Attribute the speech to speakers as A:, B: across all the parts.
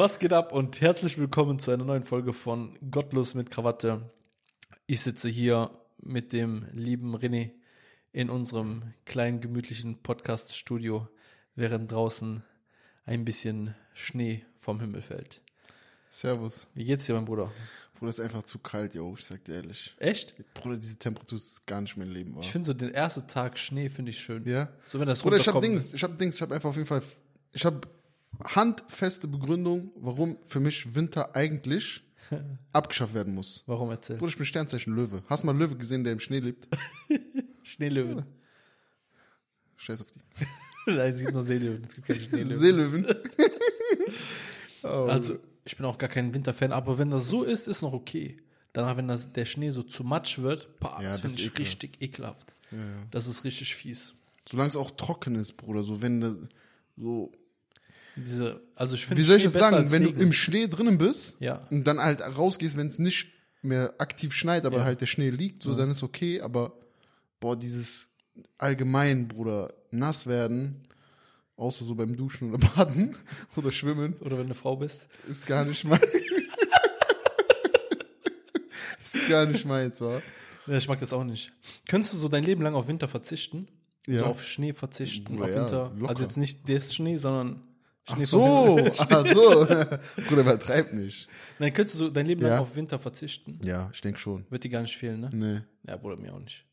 A: Was geht ab und herzlich willkommen zu einer neuen Folge von Gottlos mit Krawatte. Ich sitze hier mit dem lieben René in unserem kleinen gemütlichen Podcast-Studio, während draußen ein bisschen Schnee vom Himmel fällt.
B: Servus.
A: Wie geht's dir, mein Bruder?
B: Bruder, ist einfach zu kalt, yo, ich sag dir ehrlich.
A: Echt?
B: Bruder, diese Temperatur ist gar nicht mein Leben. War.
A: Ich finde so den ersten Tag Schnee finde ich schön.
B: ja?
A: So wenn das
B: Bruder, ich hab. Dings, ich hab Dings, ich hab einfach auf jeden Fall, ich hab handfeste Begründung, warum für mich Winter eigentlich abgeschafft werden muss.
A: Warum erzähl?
B: Bruder, ich bin Sternzeichen Löwe. Hast du mal einen Löwe gesehen, der im Schnee lebt?
A: Schneelöwen.
B: Scheiß auf die.
A: Nein, es gibt nur Seelöwen, es gibt keine Schneelöwen.
B: Seelöwen. oh,
A: Also, ich bin auch gar kein Winterfan, aber wenn das so ist, ist noch okay. Danach, wenn das, der Schnee so zu matsch wird, boah,
B: Ja,
A: das
B: das
A: finde ich
B: ekelhaft.
A: richtig ekelhaft.
B: ja, ja.
A: Das ist richtig fies.
B: Solange es auch trocken ist, Bruder, so wenn das, so,
A: Diese, also ich finde
B: wie soll ich
A: Schnee
B: das sagen, wenn du
A: Regen.
B: im Schnee drinnen bist,
A: Ja.
B: und dann halt rausgehst, wenn es nicht mehr aktiv schneit, aber
A: Ja.
B: halt der Schnee liegt, so, dann ist okay, aber boah, dieses allgemein, Bruder, nass werden, außer so beim Duschen oder Baden oder Schwimmen,
A: Oder wenn du eine Frau bist.
B: ist gar nicht mein. ist gar nicht meins, wa?
A: Ja, ich mag das auch nicht. Könntest du so dein Leben lang auf Winter verzichten?
B: Ja.
A: So auf Schnee verzichten,
B: Bruder,
A: auf
B: ja,
A: Winter.
B: locker.
A: Also jetzt nicht der Schnee, sondern
B: Ach
A: Schnee
B: so,
A: vom Himmel.
B: ach so. Bruder, übertreib nicht.
A: Nein, könntest du so dein Leben lang
B: Ja.
A: auf Winter verzichten?
B: Ja, ich denke schon.
A: Wird dir gar nicht fehlen, ne?
B: Nee.
A: Ja, Bruder, mir auch nicht.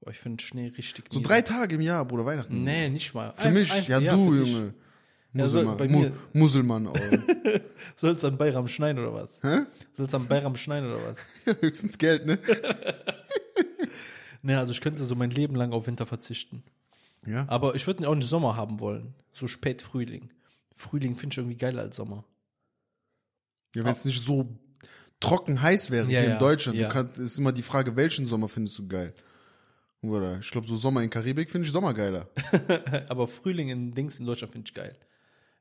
A: Boah, ich finde Schnee richtig
B: So
A: miese.
B: drei Tage im Jahr, Bruder, Weihnachten.
A: Nee, nicht mal.
B: Für mich, ja, du,
A: für dich.
B: Junge.
A: Ja, so,
B: Muselmann,
A: bei
B: Mu
A: mir-
B: Muselmann, Alter.
A: Soll es am Bayram schneien oder was?
B: Hä?
A: Soll es am Bayram schneien oder was?
B: Höchstens Geld, ne?
A: Ne, also ich könnte so mein Leben lang auf Winter verzichten.
B: Ja.
A: Aber ich würde auch nicht Sommer haben wollen. So spät Frühling. Frühling finde ich irgendwie geiler als Sommer.
B: Ja, wenn es nicht so trocken heiß wäre
A: Ja,
B: hier
A: ja,
B: in Deutschland,
A: ja.
B: kannst, ist immer die Frage, welchen Sommer findest du geil? Oder ich glaube, so Sommer in Karibik finde ich Sommer geiler.
A: Aber Frühling in Dings in Deutschland finde ich geil.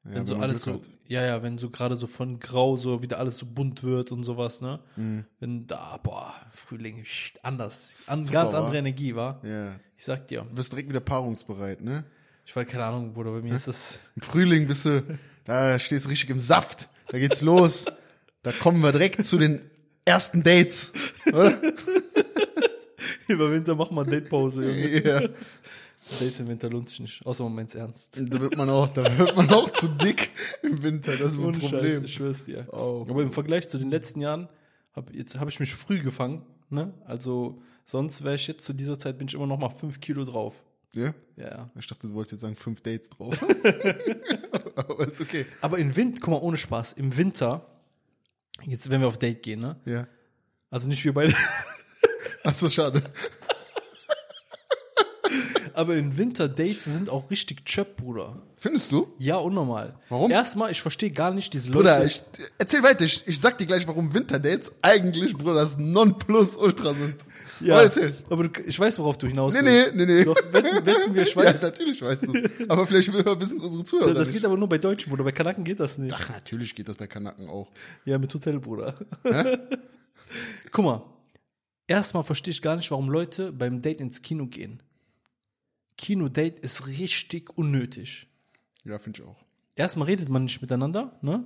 B: Ja,
A: wenn so
B: man
A: alles
B: Glück
A: so,
B: hat.
A: ja, ja, wenn so gerade so von grau so wieder alles so bunt wird und sowas, ne?
B: Mhm.
A: Wenn da, boah, Frühling, anders. An,
B: Super,
A: ganz andere Energie, war.
B: Ja.
A: Ich sag dir.
B: Du wirst direkt wieder paarungsbereit, ne?
A: Ich war keine Ahnung, Bruder, bei mir ist das.
B: Im Frühling bist du, da stehst du richtig im Saft. Da geht's los. Da kommen wir direkt zu den ersten Dates, oder?
A: Über Winter machen wir Datepause,
B: ja.
A: Dates im Winter lohnt sich nicht, außer man meint's ernst.
B: Da wird man auch, da wird man auch zu dick im Winter. Das ist ein
A: Ohne Scheiß,
B: Problem.
A: ich schwör's dir.
B: Oh.
A: Aber im Vergleich zu den letzten Jahren habe hab ich mich früh gefangen, ne? Also sonst wäre ich jetzt zu dieser Zeit bin ich immer noch mal fünf Kilo drauf.
B: Ja?
A: Ja.
B: Ich dachte, du wolltest jetzt sagen, fünf Dates drauf. Aber ist okay.
A: Aber im Winter, guck mal, ohne Spaß, im Winter, jetzt wenn wir auf Date gehen, ne?
B: Ja.
A: Also nicht wir beide,
B: Ach so, schade.
A: Aber in Winter-Dates sind auch richtig Chöp, Bruder.
B: Findest du?
A: Ja, unnormal.
B: Warum?
A: Erstmal, ich verstehe gar nicht diese Leute.
B: Bruder, ich, erzähl weiter. Ich, ich sag dir gleich, warum Winterdates eigentlich, Bruder, das Nonplusultra sind.
A: ja,
B: Aber erzähl.
A: aber du, ich weiß, worauf du hinaus
B: Nee,
A: willst.
B: nee, nee, nee.
A: Doch, wetten, wetten wir, ich
B: Ja,
A: weiß.
B: natürlich weißt du es. Aber vielleicht wissen es unsere Zuhörer
A: das
B: nicht.
A: geht aber nur bei Deutschen, Bruder. Bei Kanaken geht das nicht.
B: Ach, natürlich geht das bei Kanaken auch.
A: Ja, mit Hotel, Bruder. Guck mal, erstmal verstehe ich gar nicht, warum Leute beim Date ins Kino gehen. Kinodate ist richtig unnötig.
B: Ja, finde ich auch.
A: Erstmal redet man nicht miteinander, ne?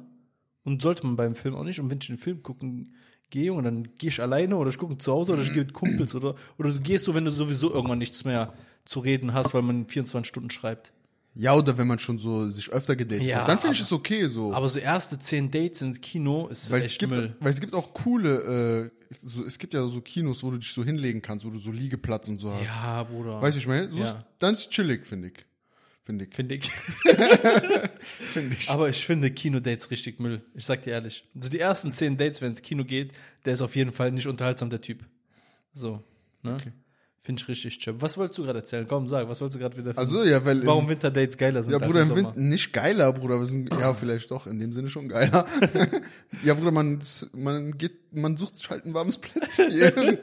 A: Und sollte man beim Film auch nicht. Und wenn ich den Film gucken gehe und dann gehe ich alleine oder ich gucke zu Hause oder ich gehe mit Kumpels oder, oder du gehst so, wenn du sowieso irgendwann nichts mehr zu reden hast, weil man 24 Stunden schreibt.
B: Ja, oder wenn man schon so sich öfter gedatet
A: Ja,
B: hat, dann finde ich es okay so.
A: Aber so erste zehn Dates ins Kino ist
B: weil es
A: echt
B: gibt,
A: Müll.
B: weil es gibt auch coole, äh, so, es gibt ja so Kinos, wo du dich so hinlegen kannst, wo du so Liegeplatz und so hast.
A: Ja, Bruder.
B: Weißt du, ich meine? So
A: Ja.
B: ist, dann ist chillig, finde ich. Finde ich.
A: Finde ich.
B: Finde ich.
A: Aber ich finde Kinodates richtig Müll. Ich sag dir ehrlich. So die ersten zehn Dates, wenn ins Kino geht, der ist auf jeden Fall nicht unterhaltsam, der Typ. So. Ne?
B: Okay.
A: Finde ich richtig chip. Was wolltest du gerade erzählen? Komm, sag, was wolltest du gerade wieder
B: Also, ja, weil.
A: Warum Winterdates geiler sind
B: Ja, Bruder,
A: im?
B: Winter nicht geiler, Bruder. Wir sind, ja, vielleicht doch, in dem Sinne schon geiler. ja, Bruder, man, man geht, man sucht sich halt ein warmes Plätzchen.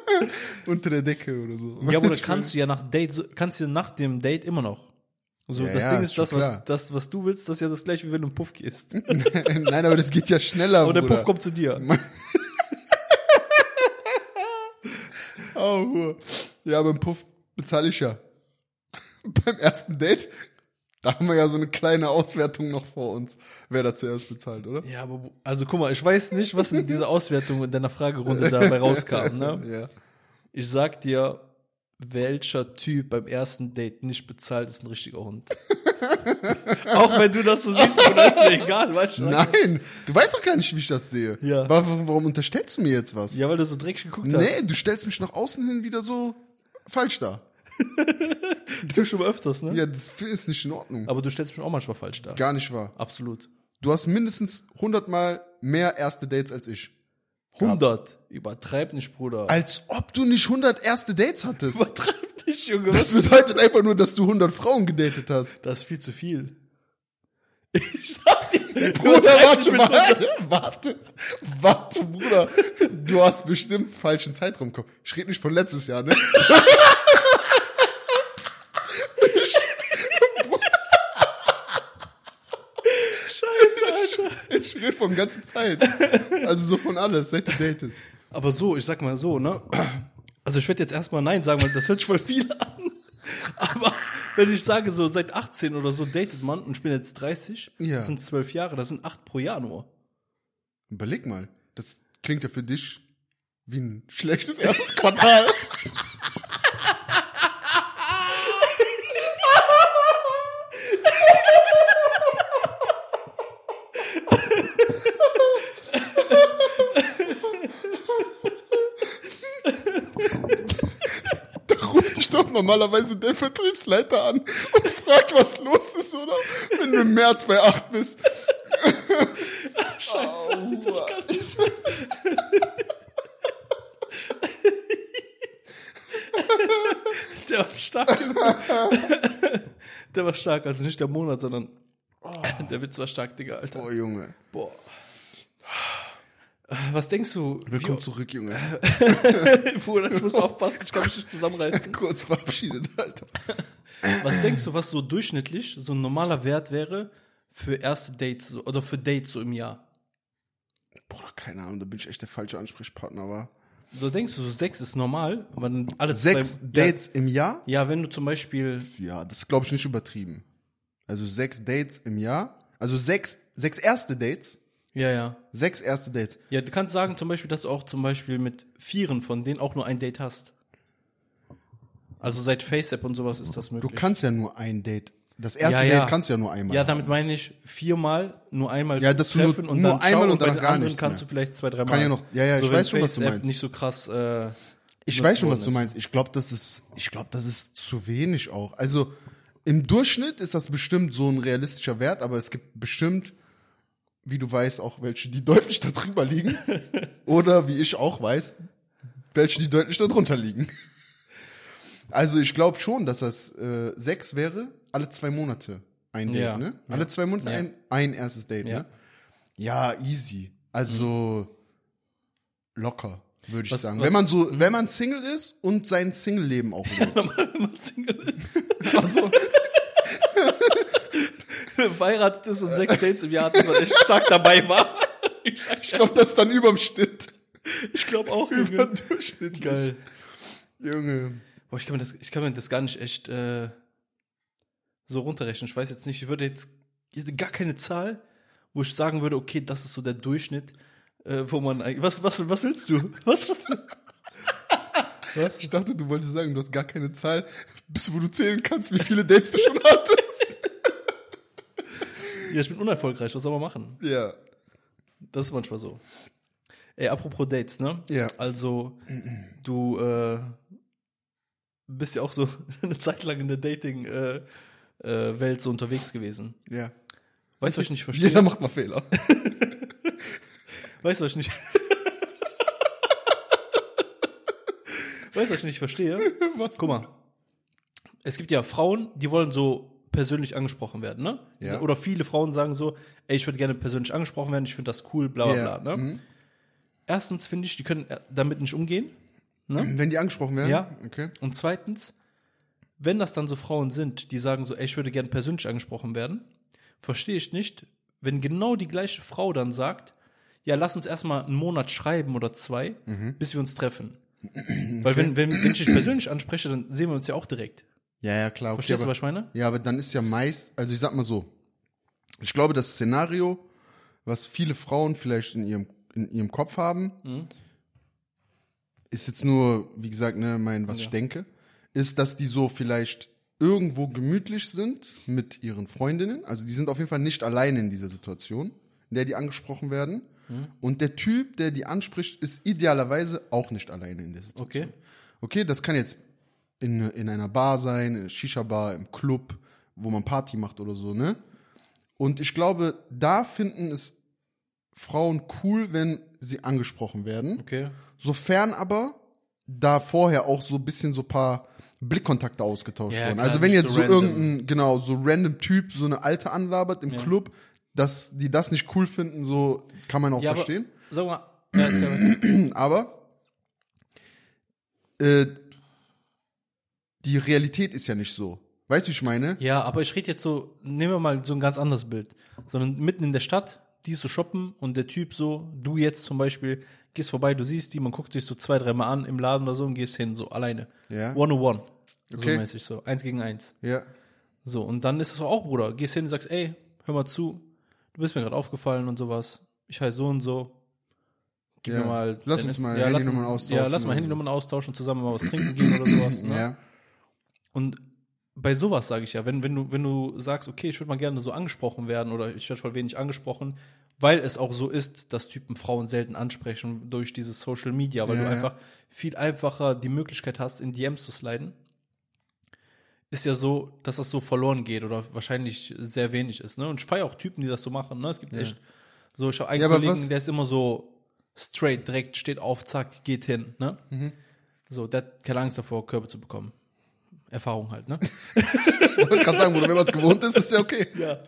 B: Unter der Decke oder so.
A: Ja, Bruder, kannst du ja nach Date, kannst du nach dem Date immer noch. So,
B: Ja,
A: das
B: ja,
A: Ding
B: ist
A: ist, das was, das, was du willst, das ist ja das gleiche, wie wenn du im Puff gehst.
B: Nein, aber das geht ja schneller,
A: Aber der
B: Bruder.
A: Puff kommt zu dir.
B: Oh, ja, beim Puff bezahle ich ja. Beim ersten Date Da haben wir ja so eine kleine Auswertung noch vor uns, wer da zuerst bezahlt, oder?
A: Ja, aber, also guck mal, ich weiß nicht, was in dieser Auswertung in deiner Fragerunde dabei rauskam, ne?
B: Ja.
A: Ich sag dir, welcher Typ beim ersten Date nicht bezahlt, ist ein richtiger Hund. Auch wenn du das so siehst, Bruder, ist mir egal, weißt du?
B: Nein, du weißt doch gar nicht, wie ich das sehe.
A: Ja.
B: Wa- wa- Warum unterstellst du mir jetzt was?
A: Ja, weil du so dreckig geguckt hast.
B: nee, du stellst mich nach außen hin wieder so falsch dar.
A: Du schon mal öfters, ne?
B: Ja, das ist nicht in Ordnung.
A: Aber du stellst mich auch manchmal falsch dar.
B: Gar nicht wahr.
A: Absolut.
B: Du hast mindestens 100 Mal mehr erste Dates als ich.
A: 100. Übertreib nicht, Bruder.
B: Als ob du nicht 100 erste Dates hattest.
A: Übertreib nicht, Junge.
B: Das bedeutet einfach nur, dass du 100 Frauen gedatet hast.
A: Das ist viel zu viel. Ich sag dir,
B: Bruder, warte,
A: mit
B: warte, warte, warte, Bruder. Du hast bestimmt falschen Zeitraum Kopf. Ich rede nicht von letztes Jahr, ne?
A: Scheiße, Alter.
B: Ich rede von ganzen Zeit. Also so von alles, seit du datest.
A: Aber so, ich sag mal so, ne? Also ich werde jetzt erstmal Nein sagen, weil das hört sich voll viel an. Aber wenn ich sage, so seit 18 oder so datet man und ich bin jetzt 30,
B: Ja.
A: das sind 12 Jahre, das sind 8 pro Jahr nur.
B: Überleg mal, das klingt ja für dich wie ein schlechtes erstes Quartal. ruft normalerweise der Vertriebsleiter an und fragt, was los ist, oder? Wenn du im März bei 8 bist.
A: Scheiße, Alter, ich kann nicht Der war stark. Der war stark, also nicht der Monat, sondern der Witz war stark, Digga, Alter.
B: Oh, Junge.
A: Boah. Was denkst du?
B: Willkommen
A: wie,
B: zurück, Junge.
A: Bruder, ich muss aufpassen, ich kann mich nicht zusammenreißen.
B: Kurz verabschiedet, Alter.
A: Was denkst du, was so durchschnittlich so ein normaler Wert wäre für erste Dates oder für Dates so im Jahr?
B: Bruder, keine Ahnung, da bin ich echt der falsche Ansprechpartner, war.
A: So denkst du, so sechs ist normal, aber dann alle
B: Sechs
A: zwei,
B: Dates im Jahr?
A: Ja, ja, wenn du zum Beispiel,
B: Ja, das glaube ich nicht übertrieben. Also sechs Dates im Jahr. Also sechs, sechs erste Dates.
A: Ja, ja.
B: Sechs erste Dates.
A: Ja, du kannst sagen zum Beispiel, dass du auch zum Beispiel mit vieren von denen auch nur ein Date hast. Also seit FaceApp und sowas ist das
B: Du
A: möglich.
B: kannst ja nur ein Date. Das erste
A: Ja, ja.
B: Date kannst du ja nur einmal.
A: ja, damit meine ich viermal, nur einmal
B: Ja, dass du nur-
A: treffen und
B: nur
A: dann
B: einmal
A: ciao,
B: und danach gar nichts
A: kannst
B: mehr.
A: du vielleicht zwei, dreimal.
B: Kann ja noch- ja, ja, ich
A: wenn
B: weiß schon, was du meinst.
A: nicht so krass. Äh,
B: Ich weiß schon, was du meinst. Ich glaube, das ist, ich glaube, das ist zu wenig auch. Also im Durchschnitt ist das bestimmt so ein realistischer Wert, aber es gibt bestimmt, wie du weißt, auch welche, die deutlich darüber liegen. Oder wie ich auch weiß, welche, die deutlich darunter liegen. Also ich glaube schon, dass das äh, sechs wäre, alle zwei Monate ein Date,
A: Ja.
B: ne? Alle zwei Monate
A: Ja.
B: ein, ein erstes Date,
A: Ja.
B: ne? Ja, easy. Also locker, würde ich
A: Was-
B: sagen.
A: was-
B: wenn man so, wenn man Single ist und sein Single-Leben auch lebt.
A: wenn man Single ist.
B: also,
A: verheiratet ist und sechs Dates im Jahr hat, dass man echt stark dabei war. Ich,
B: glaube, das ist dann überm Schnitt.
A: ich glaube auch.
B: Überdurchschnittlich.
A: Geil.
B: Junge.
A: Boah, ich kann mir das, ich kann mir das gar nicht echt äh, so runterrechnen. Ich weiß jetzt nicht, ich würde jetzt ich hätte gar keine Zahl, wo ich sagen würde, okay, das ist so der Durchschnitt, äh, wo man eigentlich. Was, was, was willst du? Was willst du? Was?
B: Ich dachte, du wolltest sagen, du hast gar keine Zahl, bis wo du zählen kannst, wie viele Dates du schon hattest.
A: Ja, ich bin unerfolgreich, was soll man machen?
B: Ja.
A: Das ist manchmal so. Ey, apropos Dates, ne?
B: Ja.
A: Also, du äh, bist ja auch so eine Zeit lang in der Dating-Welt äh, Welt so unterwegs gewesen.
B: Ja.
A: Weißt du, was ich nicht verstehe?
B: Jeder macht mal Fehler.
A: Weißt du, was ich nicht. weißt du, was ich nicht verstehe?
B: Was?
A: Guck mal. Es gibt ja Frauen, die wollen so persönlich angesprochen werden, ne?
B: Ja.
A: Oder viele Frauen sagen so, ey, ich würde gerne persönlich angesprochen werden, ich finde das cool, bla bla
B: Ja.
A: bla, ne?
B: Mhm.
A: Erstens finde ich, die können äh, damit nicht umgehen. Ne?
B: Wenn die angesprochen werden?
A: Ja.
B: Okay.
A: Und zweitens, wenn das dann so Frauen sind, die sagen so, ey, ich würde gerne persönlich angesprochen werden, verstehe ich nicht, wenn genau die gleiche Frau dann sagt, ja, lass uns erstmal einen Monat schreiben oder zwei,
B: Mhm.
A: bis wir uns treffen. Weil wenn, wenn, wenn ich dich persönlich anspreche, dann sehen wir uns ja auch direkt.
B: Ja, ja, klar. Okay,
A: Verstehst du,
B: aber,
A: was ich meine?
B: Ja, aber dann ist ja meist, also ich sag mal so, ich glaube, das Szenario, was viele Frauen vielleicht in ihrem, in ihrem Kopf haben,
A: Mhm.
B: ist jetzt nur, wie gesagt, ne, mein, was ich
A: Ja.
B: denke, ist, dass die so vielleicht irgendwo gemütlich sind mit ihren Freundinnen. Also die sind auf jeden Fall nicht alleine in dieser Situation, in der die angesprochen werden.
A: Mhm.
B: Und der Typ, der die anspricht, ist idealerweise auch nicht alleine in der Situation.
A: Okay.
B: Okay, das kann jetzt in, in einer Bar sein, in Shisha-Bar, im Club, wo man Party macht oder so, ne? Und ich glaube, da finden es Frauen cool, wenn sie angesprochen werden.
A: Okay.
B: Sofern aber da vorher auch so ein bisschen so ein paar Blickkontakte ausgetauscht
A: Ja,
B: wurden.
A: klar,
B: also wenn jetzt
A: so
B: so irgendein, genau, so random Typ so eine alte anlabert im
A: Ja.
B: Club, dass die das nicht cool finden, so kann man auch
A: Ja, aber-
B: verstehen.
A: Sag ja, erzähl mal.
B: Aber äh, die Realität ist ja nicht so. Weißt du, wie ich meine?
A: Ja, aber ich rede jetzt so, nehmen wir mal so ein ganz anderes Bild. Sondern mitten in der Stadt, die ist so shoppen und der Typ so, du jetzt zum Beispiel, gehst vorbei, du siehst die, man guckt sich so zwei, dreimal an im Laden oder so und gehst hin, so alleine.
B: Ja.
A: One on one. So
B: Okay.
A: mäßig so. Eins gegen eins.
B: Ja.
A: So, und dann ist es auch, Bruder, gehst hin und sagst, ey, hör mal zu, du bist mir gerade aufgefallen und sowas. Ich heiße so und so. Gib
B: Ja.
A: mir mal.
B: Lass uns mal
A: ja, lass-
B: Handynummern austauschen
A: Ja, lass mal Handynummern austauschen, zusammen mal was trinken gehen oder sowas. Ne?
B: Ja.
A: Und bei sowas sage ich ja, wenn, wenn, du, wenn du sagst, okay, ich würde mal gerne so angesprochen werden oder ich werde voll wenig angesprochen, weil es auch so ist, dass Typen Frauen selten ansprechen durch dieses Social Media, weil
B: Ja,
A: du
B: ja.
A: einfach viel einfacher die Möglichkeit hast, in DMs zu sliden, ist ja so, dass das so verloren geht oder wahrscheinlich sehr wenig ist. Ne? Und ich feiere auch Typen, die das so machen. Ne? Es gibt echt so, ich habe einen
B: Ja,
A: Kollegen, der ist immer so straight, direkt steht auf, zack, geht hin. Ne?
B: Mhm.
A: So, der hat keine Angst davor, Körbe zu bekommen. Erfahrung halt, ne?
B: Ich wollte gerade sagen, wenn man es gewohnt ist, ist ja okay.
A: Ja.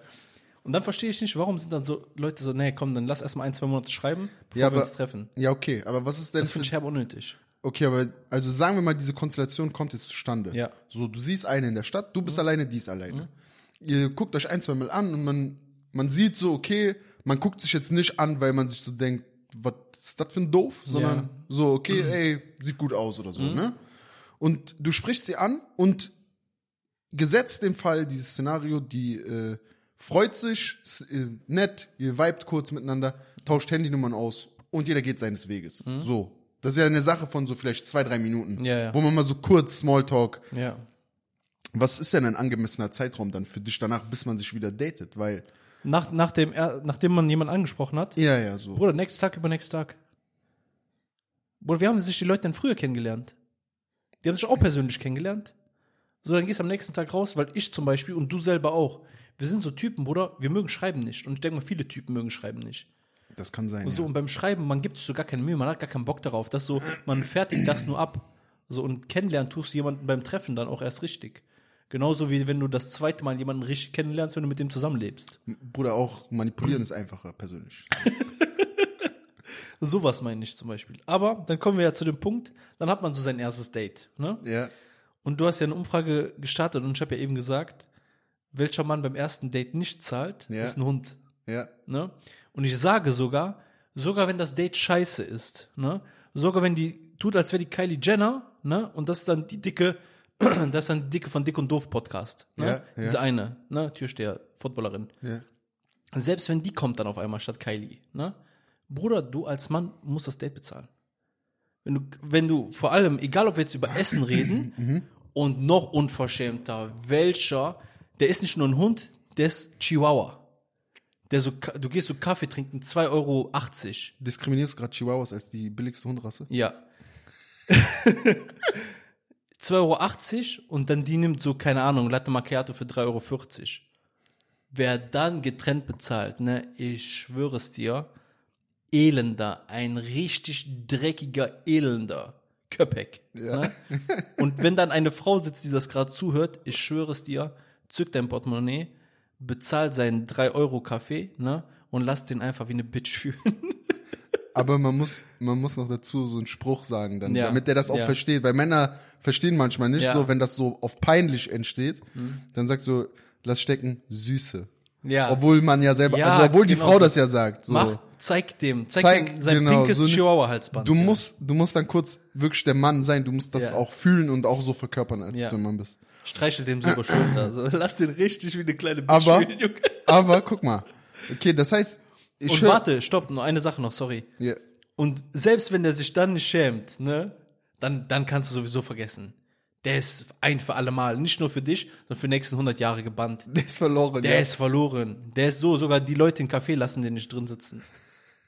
A: Und dann verstehe ich nicht, warum sind dann so Leute so, nee, komm, dann lass erst mal ein, zwei Monate schreiben, bevor
B: Ja,
A: wir
B: aber-
A: uns treffen.
B: Ja, okay, aber was ist denn
A: Das finde ich herb unnötig.
B: Okay, aber also sagen wir mal, diese Konstellation kommt jetzt zustande.
A: Ja. Mhm.
B: So, du siehst eine in der Stadt, du bist alleine, die ist alleine. Ihr guckt euch ein, zwei Mal an und man, man sieht so, okay, man guckt sich jetzt nicht an, weil man sich so denkt, was ist das für ein Doof, sondern
A: Ja. Mhm.
B: so, okay, ey, sieht gut aus oder so, ne? Und du sprichst sie an und gesetzt den Fall, dieses Szenario, die äh, freut sich, äh, nett, ihr vibet kurz miteinander, tauscht Handynummern aus und jeder geht seines Weges. So. Das ist ja eine Sache von so vielleicht zwei, drei Minuten,
A: Mhm. Ja, ja.
B: wo man mal so kurz Smalltalk.
A: Ja.
B: Was ist denn ein angemessener Zeitraum dann für dich danach, bis man sich wieder datet? Weil,
A: Nach, nachdem, er, nachdem man jemanden angesprochen hat,
B: ja, ja, so.
A: Bruder, nächsten Tag über nächsten Tag. Bruder, wie haben sich die Leute denn früher kennengelernt? Die haben sich auch persönlich kennengelernt. So, dann gehst du am nächsten Tag raus, weil ich zum Beispiel und du selber auch. Wir sind so Typen, Bruder, wir mögen Schreiben nicht. Und ich denke mal, viele Typen mögen Schreiben nicht.
B: Das kann sein.
A: So,
B: ja.
A: und beim Schreiben, man gibt sich so gar keine Mühe, man hat gar keinen Bock darauf. Das so, man fertigt das nur ab. So, und kennenlernen tust du jemanden beim Treffen dann auch erst richtig. Genauso wie wenn du das zweite Mal jemanden richtig kennenlernst, wenn du mit dem zusammenlebst.
B: Bruder, auch manipulieren ist einfacher, persönlich.
A: Sowas meine ich zum Beispiel. Aber dann kommen wir ja zu dem Punkt, dann hat man so sein erstes Date. Ne?
B: ja.
A: Und du hast ja eine Umfrage gestartet und ich habe ja eben gesagt, welcher Mann beim ersten Date nicht zahlt,
B: Ja.
A: ist ein Hund.
B: Ja.
A: Ne? Und ich sage sogar, sogar wenn das Date scheiße ist, ne? sogar wenn die tut, als wäre die Kylie Jenner, ne? und das ist dann die dicke, das ist dann die dicke von Dick und Doof Podcast, ne?
B: Ja, ja.
A: diese eine, ne? Türsteher, Footballerin.
B: Ja.
A: Selbst wenn die kommt dann auf einmal statt Kylie, ne? Bruder, du als Mann musst das Date bezahlen. Wenn du, wenn du vor allem, egal ob wir jetzt über Essen reden
B: Mhm.
A: und noch unverschämter, welcher, der ist nicht nur ein Hund, der ist Chihuahua. Der so, du gehst so Kaffee trinken, 2,80 Euro.
B: Diskriminierst du gerade Chihuahuas als die billigste Hundrasse?
A: Ja. 2,80 Euro und dann die nimmt so, keine Ahnung, Latte Macchiato für 3,40 Euro. Wer dann getrennt bezahlt, ne, ich schwöre es dir, Elender, ein richtig dreckiger Elender. Köpek. Ne? Und wenn dann eine Frau sitzt, die das gerade zuhört, ich schwöre es dir, zück dein Portemonnaie, bezahl seinen 3-Euro-Kaffee ne, und lass den einfach wie eine Bitch fühlen.
B: Aber man muss, man muss noch dazu so einen Spruch sagen, dann,
A: Ja.
B: damit der das auch
A: Ja.
B: versteht. Weil Männer verstehen manchmal nicht
A: Ja.
B: so, wenn das so auf peinlich entsteht, dann sagt so, lass stecken, Süße.
A: Ja.
B: Obwohl man ja selber,
A: Ja,
B: also obwohl die
A: genau
B: Frau
A: so.
B: das ja sagt. So.
A: Mach, zeig dem, zeig,
B: Zeig,
A: ihm sein
B: genau,
A: pinkes
B: so
A: Chihuahua-Halsband.
B: Du
A: ja.
B: musst, du musst dann kurz wirklich der Mann sein, du musst das
A: Ja.
B: auch fühlen und auch so verkörpern, als
A: Ja.
B: du ein Mann bist.
A: Streichel dem so über Schulter. So, lass den richtig wie eine kleine Bitch
B: Aber-
A: spielen, Junge.
B: Aber guck mal. Okay, das heißt, ich
A: Und warte, stopp, nur eine Sache noch, sorry.
B: Ja.
A: Und selbst wenn der sich dann nicht schämt, ne, dann, dann kannst du sowieso vergessen. Der ist ein für alle Mal. Nicht nur für dich, sondern für die nächsten 100 Jahre gebannt.
B: Der ist verloren.
A: Der
B: ja.
A: ist verloren. Der ist so, sogar die Leute im Café lassen den nicht drin sitzen.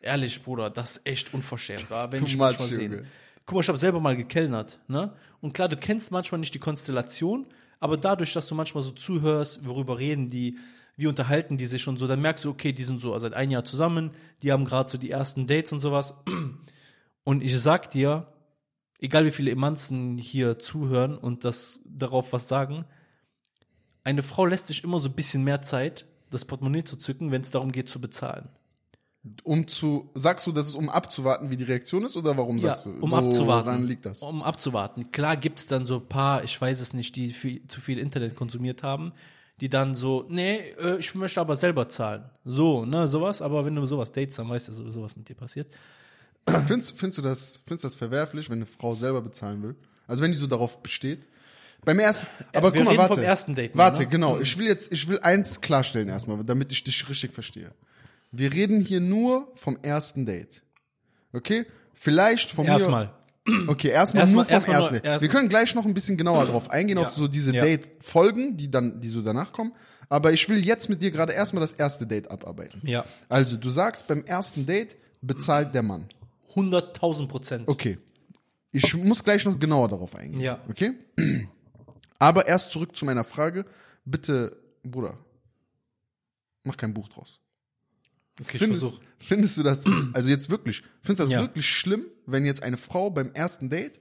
A: Ehrlich, Bruder, das ist echt unverschämt, wa? wenn ich manchmal sehe. Guck mal, ich habe selber mal gekellnert, ne? Und klar, du kennst manchmal nicht die Konstellation, aber dadurch, dass du manchmal so zuhörst, worüber reden die, wie unterhalten die sich und so, dann merkst du, okay, die sind so seit ein Jahr zusammen, die haben gerade so die ersten Dates und sowas. Und ich sag dir, egal wie viele Emanzen hier zuhören und das darauf was sagen, eine Frau lässt sich immer so ein bisschen mehr Zeit, das Portemonnaie zu zücken, wenn es darum geht zu bezahlen.
B: Um zu, sagst du, das ist um abzuwarten, wie die Reaktion ist, oder warum sagst du?
A: um abzuwarten.
B: Woran liegt das?
A: Um abzuwarten. Klar gibt's dann so ein paar, ich weiß es nicht, die viel, zu viel Internet konsumiert haben, die dann so, nee, äh, ich möchte aber selber zahlen. So, ne, sowas. Aber wenn du sowas datest, dann weißt du sowieso, was mit dir passiert.
B: Findest, findest, du das, findest du das verwerflich, wenn eine Frau selber bezahlen will? Also wenn die so darauf besteht? Beim ersten, aber
A: wir
B: guck mal, warte.
A: vom ersten Date,
B: Warte,
A: ne?
B: genau. Ich will jetzt, ich will eins klarstellen erstmal, damit ich dich richtig verstehe. Wir reden hier nur vom ersten Date. Okay? Vielleicht vom
A: Erstmal.
B: Okay, erstmal
A: Erstmal-
B: nur vom
A: nur
B: ersten Date.
A: erst-
B: Wir können gleich noch ein bisschen genauer drauf eingehen, auf so diese
A: Ja.
B: Date-Folgen, die dann, die so danach kommen. Aber ich will jetzt mit dir gerade erstmal das erste Date abarbeiten.
A: Ja.
B: Also, du sagst, beim ersten Date bezahlt der Mann.
A: 100.000 Prozent.
B: Okay. Ich muss gleich noch genauer darauf eingehen.
A: Ja.
B: Okay? Aber erst zurück zu meiner Frage. Bitte, Bruder, mach kein Buch draus.
A: Okay,
B: Findest,
A: versuch.
B: findest du das, also jetzt wirklich, findest du das
A: Ja.
B: wirklich schlimm, wenn jetzt eine Frau beim ersten Date,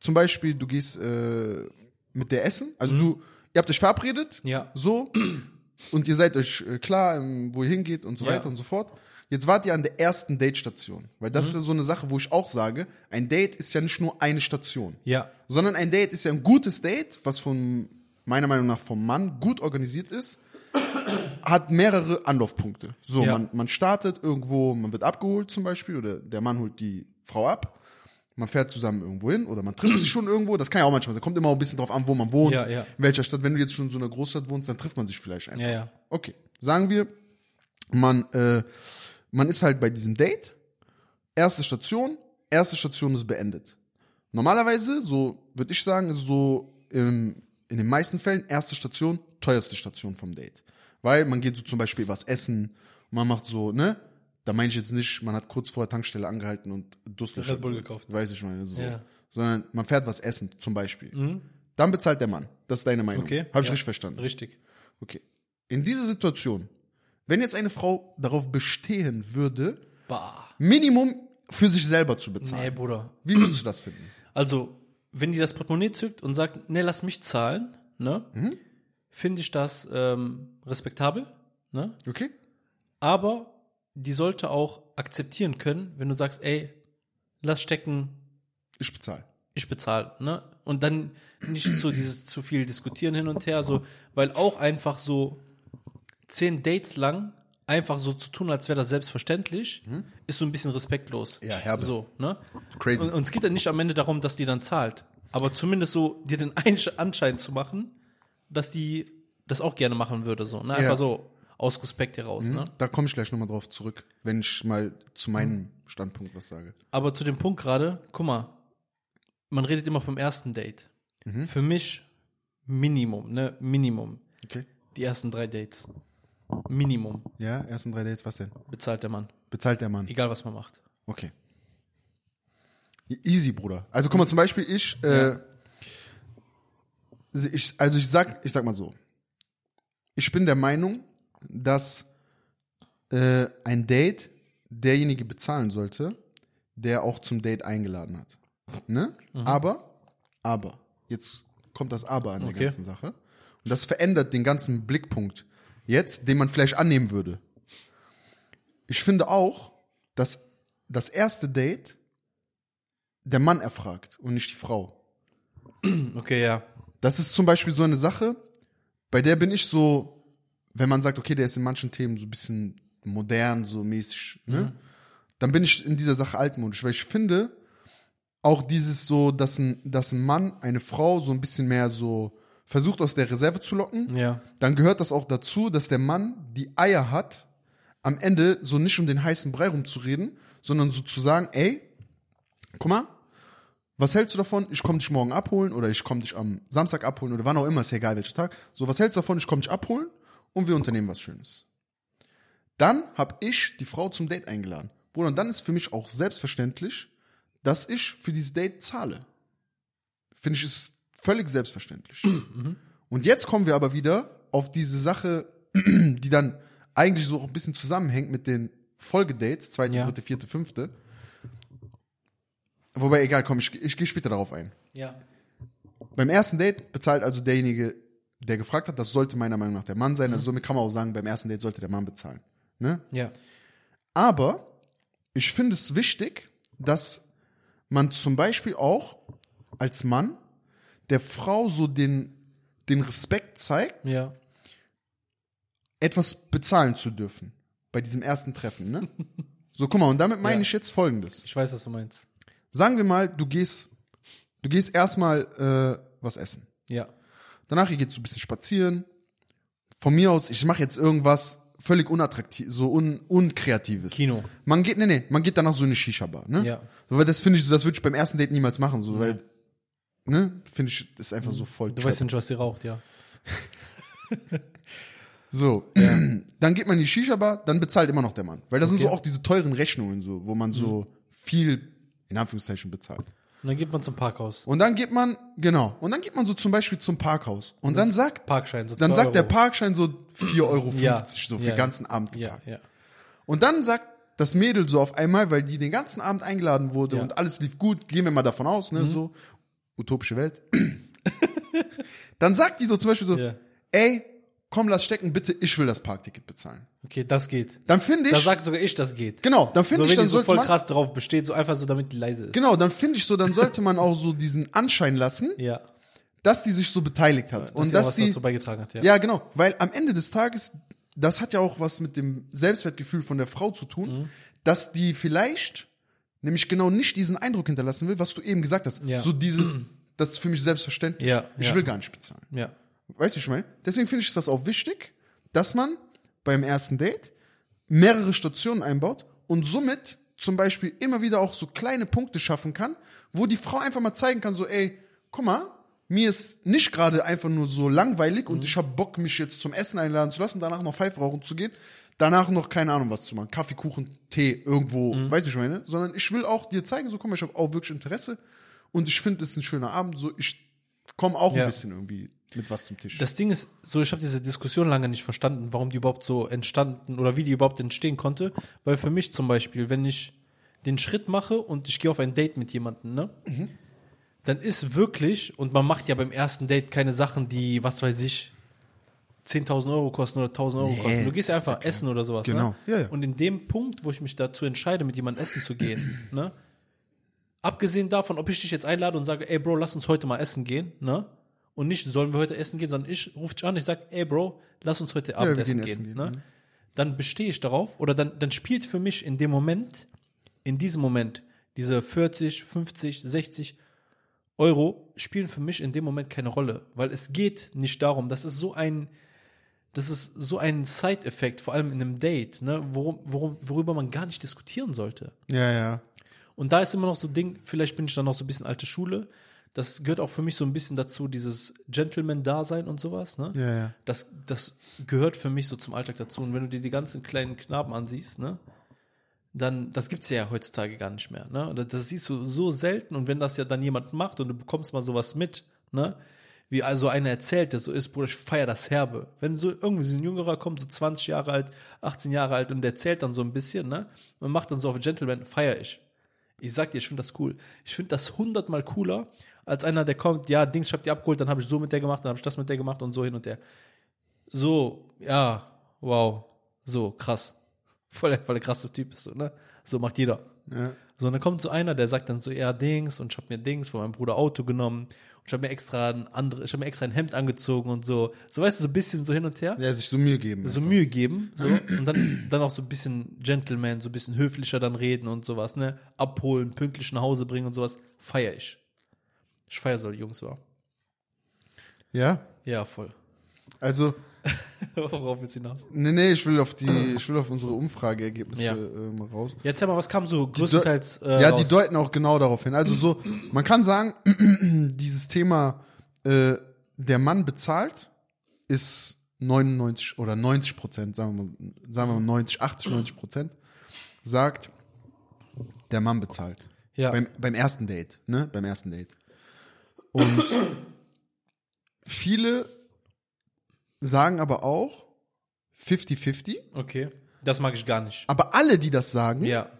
B: zum Beispiel, du gehst äh, mit der essen, also du, ihr habt euch verabredet,
A: Mhm. Ja.
B: so, und ihr seid euch äh, klar, ähm, wo ihr hingeht und so
A: Ja.
B: weiter und so fort. Jetzt wart ihr an der ersten Datestation, weil
A: Mhm.
B: das ist ja so eine Sache, wo ich auch sage, ein Date ist ja nicht nur eine Station,
A: Ja.
B: sondern ein Date ist ja ein gutes Date, was von meiner Meinung nach vom Mann gut organisiert ist, hat mehrere Anlaufpunkte. So,
A: Ja.
B: man, man startet irgendwo, man wird abgeholt zum Beispiel, oder der Mann holt die Frau ab. Man fährt zusammen irgendwo hin oder man trifft sich schon irgendwo. Das kann ja auch manchmal sein. Kommt immer ein bisschen drauf an, wo man wohnt,
A: Ja, ja.
B: in welcher Stadt. Wenn du jetzt schon in so einer Großstadt wohnst, dann trifft man sich vielleicht einfach.
A: Ja, ja.
B: Okay, sagen wir, man, äh, man ist halt bei diesem Date. Erste Station, erste Station ist beendet. Normalerweise, so würde ich sagen, ist so im, in den meisten Fällen erste Station, teuerste Station vom Date. Weil man geht so zum Beispiel was essen, man macht so, ne? Da meine ich jetzt nicht, man hat kurz vor der Tankstelle angehalten und Durstlöscher.
A: Red Bull gekauft.
B: Weiß ich meine, so.
A: Ja. Mhm.
B: Sondern man fährt was essen, zum Beispiel. Dann bezahlt der Mann. Das ist deine Meinung.
A: Okay.
B: Habe ich
A: ja.
B: richtig verstanden.
A: Richtig.
B: Okay. In dieser Situation, wenn jetzt eine Frau darauf bestehen würde,
A: Bah.
B: Minimum für sich selber zu bezahlen,
A: Nee, Bruder.
B: wie würdest du das finden?
A: Also, wenn die das Portemonnaie zückt und sagt, nee, lass mich zahlen, ne,
B: Mhm.
A: finde ich das ähm, respektabel, ne?
B: Okay?
A: Aber die sollte auch akzeptieren können, wenn du sagst, ey, lass stecken,
B: Ich bezahle.
A: ich bezahle, ne? Und dann nicht so dieses zu viel diskutieren hin und her, so, weil auch einfach so zehn Dates lang einfach so zu tun, als wäre das selbstverständlich, ist so ein bisschen respektlos.
B: Mhm. Ja, herbe.
A: So, ne?
B: Crazy.
A: Und, und es geht dann nicht am Ende darum, dass die dann zahlt. Aber zumindest so dir den Anschein zu machen, dass die das auch gerne machen würde, so, ne? Einfach
B: Ja. Mhm.
A: so aus Respekt heraus, ne?
B: Da komme ich gleich nochmal drauf zurück, wenn ich mal zu meinem Standpunkt was sage.
A: Aber zu dem Punkt gerade, guck mal, man redet immer vom ersten Date.
B: Mhm.
A: Für mich Minimum, ne? Minimum.
B: Okay?
A: Die ersten drei Dates. Minimum
B: Ja, ersten drei Dates, was denn?
A: bezahlt der Mann.
B: Bezahlt der Mann.
A: Egal was man macht.
B: Okay. Easy, Bruder. Also guck mal, zum Beispiel ich, äh, ich, also ich sag, ich sag mal so. Ich bin der Meinung, dass äh, ein Date derjenige bezahlen sollte, der auch zum Date eingeladen hat. Ne? Aber, aber, jetzt kommt das Aber an der
A: Okay.
B: ganzen Sache. Und das verändert den ganzen Blickpunkt jetzt, den man vielleicht annehmen würde. Ich finde auch, dass das erste Date der Mann erfragt und nicht die Frau.
A: Okay, ja.
B: Das ist zum Beispiel so eine Sache, bei der bin ich so, wenn man sagt, okay, der ist in manchen Themen so ein bisschen modern, so mäßig, ne? Dann bin ich in dieser Sache altmodisch, weil ich finde, auch dieses so, dass ein, dass ein Mann eine Frau so ein bisschen mehr so versucht aus der Reserve zu locken,
A: Ja.
B: dann gehört das auch dazu, dass der Mann die Eier hat, am Ende so nicht um den heißen Brei rumzureden, sondern so zu sagen, ey, guck mal, was hältst du davon? Ich komme dich morgen abholen oder ich komme dich am Samstag abholen oder wann auch immer, ist ja egal welcher Tag. So, was hältst du davon? Ich komme dich abholen und wir unternehmen was Schönes. Dann habe ich die Frau zum Date eingeladen. Bruder, und dann ist für mich auch selbstverständlich, dass ich für dieses Date zahle. Finde ich ist völlig selbstverständlich. Und jetzt kommen wir aber wieder auf diese Sache, die dann eigentlich so auch ein bisschen zusammenhängt mit den Folgedates, zweite,
A: Ja.
B: dritte, vierte, fünfte. Wobei, egal, komm, ich, ich gehe später darauf ein.
A: Ja.
B: Beim ersten Date bezahlt also derjenige, der gefragt hat, das sollte meiner Meinung nach der Mann
A: Mhm.
B: sein. Also somit kann man auch sagen, beim ersten Date sollte der Mann bezahlen. Ne?
A: Ja.
B: Aber ich finde es wichtig, dass man zum Beispiel auch als Mann der Frau so den, den Respekt zeigt,
A: Ja.
B: etwas bezahlen zu dürfen bei diesem ersten Treffen. Ne? So, guck mal, und damit meine
A: Ja.
B: ich jetzt Folgendes.
A: Ich weiß, was du meinst.
B: Sagen wir mal, du gehst, du gehst erstmal äh, was essen.
A: Ja.
B: Danach geht so ein bisschen spazieren. Von mir aus, ich mache jetzt irgendwas völlig unattraktiv, so un, unkreatives.
A: Kino.
B: Man geht, nee, nee, man geht danach so in eine Shisha-Bar, ne?
A: Ja.
B: So, weil das finde ich, so, das würde ich beim ersten Date niemals machen, so, weil, ne, finde ich, ist einfach so voll
A: Du
B: trap.
A: weißt nicht, was sie raucht, ja.
B: So, dann geht man in die Shisha-Bar, dann bezahlt immer noch der Mann. Weil das sind
A: Okay.
B: so auch diese teuren Rechnungen, so, wo man so viel, in Anführungszeichen, bezahlt.
A: Und dann geht man zum Parkhaus.
B: Und dann geht man, genau, und dann geht man so zum Beispiel zum Parkhaus. Und dann sagt,
A: Parkschein, so
B: dann sagt der
A: Euro.
B: Parkschein so 4,50 Euro
A: Ja.
B: so für
A: Ja.
B: den ganzen Abend
A: Ja,
B: geparkt.
A: ja.
B: Und dann sagt das Mädel so auf einmal, weil die den ganzen Abend eingeladen wurde
A: Ja. Mhm.
B: und alles lief gut, gehen wir mal davon aus, ne, so, utopische Welt. dann sagt die so zum Beispiel so,
A: Ja.
B: ey, komm, lass stecken, bitte, ich will das Parkticket bezahlen.
A: Okay, das geht.
B: Dann finde
A: Da
B: ich,
A: sagt sogar ich, das geht.
B: genau, dann finde
A: so,
B: ich,
A: wenn
B: dann
A: die so
B: sollte
A: voll
B: man,
A: krass drauf besteht, so einfach so, damit die leise ist.
B: genau, dann finde ich so, dann sollte man auch so diesen Anschein lassen,
A: Ja.
B: dass die sich so beteiligt hat.
A: Dass
B: und
A: sie
B: dass
A: was
B: die,
A: dazu beigetragen hat, ja.
B: Ja, genau. Weil am Ende des Tages, das hat ja auch was mit dem Selbstwertgefühl von der Frau zu tun,
A: Mhm.
B: dass die vielleicht nämlich genau nicht diesen Eindruck hinterlassen will, was du eben gesagt hast.
A: Ja.
B: So dieses, das ist für mich selbstverständlich.
A: Ja,
B: ich
A: ja.
B: will gar nicht bezahlen.
A: Ja.
B: Weißt du, wie ich meine? Deswegen finde ich das auch wichtig, dass man beim ersten Date mehrere Stationen einbaut und somit zum Beispiel immer wieder auch so kleine Punkte schaffen kann, wo die Frau einfach mal zeigen kann, so, ey, guck mal, mir ist nicht gerade einfach nur so langweilig und ich habe Bock, mich jetzt zum Essen einladen zu lassen, danach noch Pfeife rauchen zu gehen, danach noch keine Ahnung was zu machen, Kaffee, Kuchen, Tee, irgendwo, weißt du, ich meine? Sondern ich will auch dir zeigen, so, mal, ich habe auch wirklich Interesse und ich finde, es ist ein schöner Abend, so, ich komme auch
A: Ja.
B: ein bisschen irgendwie mit was zum Tisch.
A: Das Ding ist, so ich habe diese Diskussion lange nicht verstanden, warum die überhaupt so entstanden oder wie die überhaupt entstehen konnte. Weil für mich zum Beispiel, wenn ich den Schritt mache und ich gehe auf ein Date mit jemandem, ne? Dann ist wirklich, und man macht ja beim ersten Date keine Sachen, die, was weiß ich, 10.000 Euro kosten oder 1.000 Euro
B: Nee,
A: kosten. Du gehst ja einfach essen oder sowas.
B: Genau.
A: Ne?
B: Ja, ja.
A: Und in dem Punkt, wo ich mich dazu entscheide, mit jemandem essen zu gehen, ne? Abgesehen davon, ob ich dich jetzt einlade und sage, ey Bro, lass uns heute mal essen gehen, ne? Und nicht, sollen wir heute essen gehen, sondern ich rufe dich an, ich sage, ey Bro, lass uns heute Abendessen
B: gehen
A: gehen.
B: essen gehen,
A: ne? Dann bestehe ich darauf, oder dann, dann spielt für mich in dem Moment, in diesem Moment, diese 40, 50, 60 Euro spielen für mich in dem Moment keine Rolle, weil es geht nicht darum, das ist so ein, das ist so ein Side-Effekt, vor allem in einem Date, ne, worum, worum, worüber man gar nicht diskutieren sollte.
B: Ja, ja.
A: Und da ist immer noch so ein Ding, vielleicht bin ich dann noch so ein bisschen alte Schule. Das gehört auch für mich so ein bisschen dazu, dieses Gentleman-Dasein und sowas. Ne?
B: Ja, ja.
A: Das, das gehört für mich so zum Alltag dazu. Und wenn du dir die ganzen kleinen Knaben ansiehst, ne, dann, das gibt's ja heutzutage gar nicht mehr. Ne? Das, das siehst du so selten. Und wenn das ja dann jemand macht und du bekommst mal sowas mit, ne, wie also einer erzählt, der so ist, Bruder, ich feier das Herbe. Wenn so irgendwie so ein Jüngerer kommt, so 20 Jahre alt, 18 Jahre alt und der erzählt dann so ein bisschen, ne, und macht dann so auf Gentleman, feier ich. Ich sag dir, ich finde das cool. Ich finde das hundertmal cooler, als einer, der kommt, ja, Dings, ich hab die abgeholt, dann habe ich so mit der gemacht, dann habe ich das mit der gemacht und so hin und her. So, ja, wow, so, krass. Voll, voll der krasse Typ ist so, ne? So macht jeder.
B: ja.
A: So, und dann kommt so einer, der sagt dann so, ja, Dings, und ich habe mir Dings von meinem Bruder Auto genommen, und ich habe mir extra ein andere, ich habe mir extra ein Hemd angezogen und so. So, weißt du, so ein bisschen so hin und her
B: Ja, sich so Mühe geben.
A: so Mühe geben, so, und dann, dann auch so ein bisschen Gentleman, so ein bisschen höflicher dann reden und sowas, ne? Abholen, pünktlich nach Hause bringen und sowas, feier ich. Ich feier so Jungs, war.
B: Ja.
A: Ja, voll.
B: Also,
A: Worauf willst du hinaus?
B: nee, nee, ich will auf die, ich will auf unsere Umfrageergebnisse
A: Ja.
B: äh, mal raus.
A: Jetzt mal, was kam so größtenteils äh,
B: ja,
A: raus?
B: die deuten auch genau darauf hin. Also so, man kann sagen, dieses Thema, äh, der Mann bezahlt, ist 99 oder 90 Prozent, sagen wir mal, sagen wir mal 90, 80, 90 Prozent, sagt, der Mann bezahlt.
A: Ja.
B: Beim, beim ersten Date, ne? Beim ersten Date. Und viele sagen aber auch 50-50,
A: Okay. Das mag ich gar nicht.
B: aber alle, die das sagen,
A: Ja.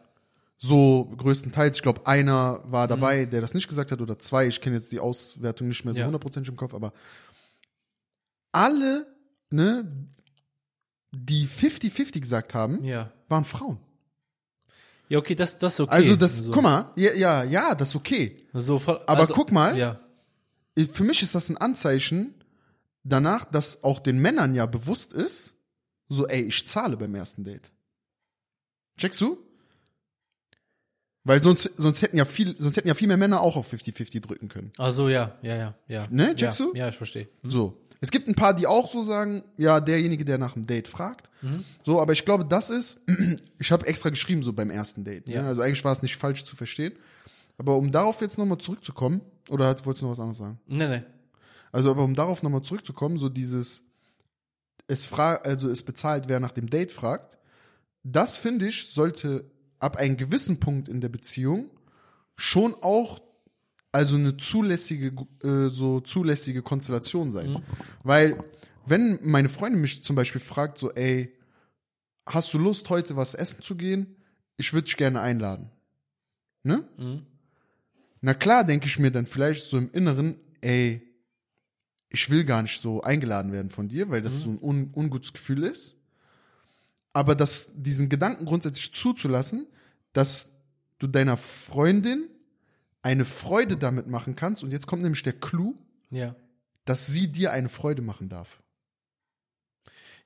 B: so größtenteils, ich glaube, einer war dabei, der das nicht gesagt hat, oder zwei, ich kenne jetzt die Auswertung nicht mehr so
A: Ja.
B: hundertprozentig im Kopf, aber alle, ne, die 50-50 gesagt haben,
A: Ja.
B: waren Frauen.
A: Ja, okay, das, das ist okay.
B: Also das,
A: so.
B: guck mal, ja, ja, ja, das ist okay.
A: So, voll,
B: Aber
A: also,
B: guck mal,
A: Ja.
B: für mich ist das ein Anzeichen danach, dass auch den Männern ja bewusst ist, so, ey, ich zahle beim ersten Date. Checkst du? Weil sonst, sonst hätten ja viel, sonst hätten ja viel mehr Männer auch auf 50-50 drücken können.
A: Also ja, ja, ja, ja.
B: Ne, checkst
A: ja,
B: du?
A: Ja, ich verstehe. Hm?
B: So. Es gibt ein paar, die auch so sagen, ja, derjenige, der nach dem Date fragt. So, aber ich glaube, das ist, ich habe extra geschrieben, so beim ersten Date.
A: Ja.
B: Ne? Also eigentlich war es nicht falsch zu verstehen. Aber um darauf jetzt nochmal zurückzukommen, oder wolltest du noch was anderes sagen?
A: Nee, nee.
B: Also, aber um darauf nochmal zurückzukommen, so dieses, es fra also es bezahlt, wer nach dem Date fragt, das finde ich, sollte ab einem gewissen Punkt in der Beziehung schon auch also eine zulässige, äh, so zulässige Konstellation sein. Weil, wenn meine Freundin mich zum Beispiel fragt, so, ey, hast du Lust, heute was essen zu gehen? Ich würde dich gerne einladen. Ne?
A: Mhm.
B: Na klar, denke ich mir dann vielleicht so im Inneren, ey, ich will gar nicht so eingeladen werden von dir, weil das so ein un ungutes Gefühl ist. Aber das, diesen Gedanken grundsätzlich zuzulassen, dass du deiner Freundin eine Freude damit machen kannst, und jetzt kommt nämlich der Clou,
A: Ja.
B: dass sie dir eine Freude machen darf.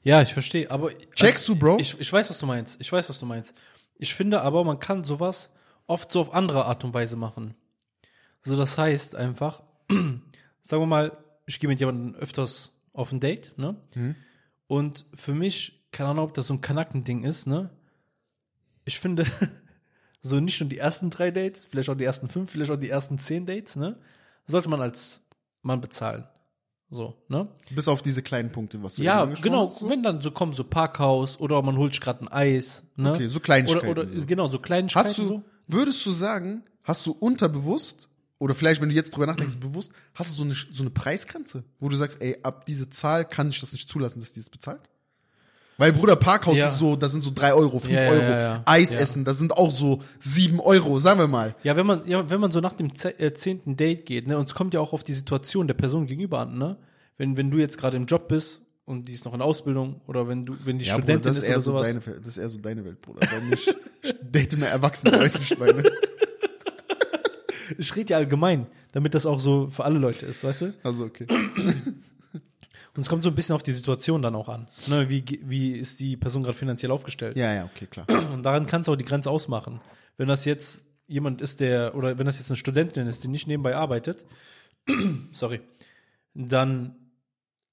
A: Ja, ich verstehe, aber.
B: Checkst du, Bro?
A: Ich, ich weiß, was du meinst. Ich weiß, was du meinst. Ich finde aber, man kann sowas oft so auf andere Art und Weise machen. So, das heißt einfach, sagen wir mal, ich gehe mit jemandem öfters auf ein Date, ne?
B: Mhm.
A: Und für mich, keine Ahnung, ob das so ein Kanackending ist, ne? Ich finde, so nicht nur die ersten drei Dates, vielleicht auch die ersten fünf, vielleicht auch die ersten zehn Dates, ne? Sollte man als Mann bezahlen. So, ne?
B: Bis auf diese kleinen Punkte, was du
A: Ja, genau.
B: hast, so.
A: Wenn dann so kommt, so Parkhaus oder man holt sich gerade ein Eis. Ne?
B: Okay, so Kleinigkeiten.
A: Oder, oder
B: so.
A: genau, so Kleinigkeiten.
B: Hast du,
A: so.
B: würdest du sagen, hast du unterbewusst, oder vielleicht, wenn du jetzt drüber nachdenkst, bewusst, hast du so eine, so eine Preisgrenze, wo du sagst, ey, ab diese Zahl kann ich das nicht zulassen, dass die das bezahlt? Weil, Bruder, Parkhaus
A: Ja.
B: ist so, das sind so drei Euro, fünf
A: Ja,
B: Euro.
A: ja.
B: Eis essen, das sind auch so sieben Euro, sagen wir mal.
A: Ja, wenn man, ja, wenn man so nach dem äh, zehnten Date geht, ne, und es kommt ja auch auf die Situation der Person gegenüber an, ne? Wenn, wenn du jetzt gerade im Job bist und die ist noch in Ausbildung oder wenn du, wenn die
B: Ja, Bruder,
A: Studentin
B: das ist
A: ist
B: eher
A: oder
B: so
A: sowas.
B: deine, das ist eher so deine Welt, Bruder. Bei mir, ich, date mehr Erwachsene, weißt du, ich meine?
A: Ich rede ja allgemein, damit das auch so für alle Leute ist, weißt du?
B: Also, okay.
A: Und es kommt so ein bisschen auf die Situation dann auch an. Ne, wie, wie ist die Person gerade finanziell aufgestellt?
B: Ja, ja, okay, klar.
A: Und daran kannst du auch die Grenze ausmachen. Wenn das jetzt jemand ist, der, oder wenn das jetzt eine Studentin ist, die nicht nebenbei arbeitet, sorry, dann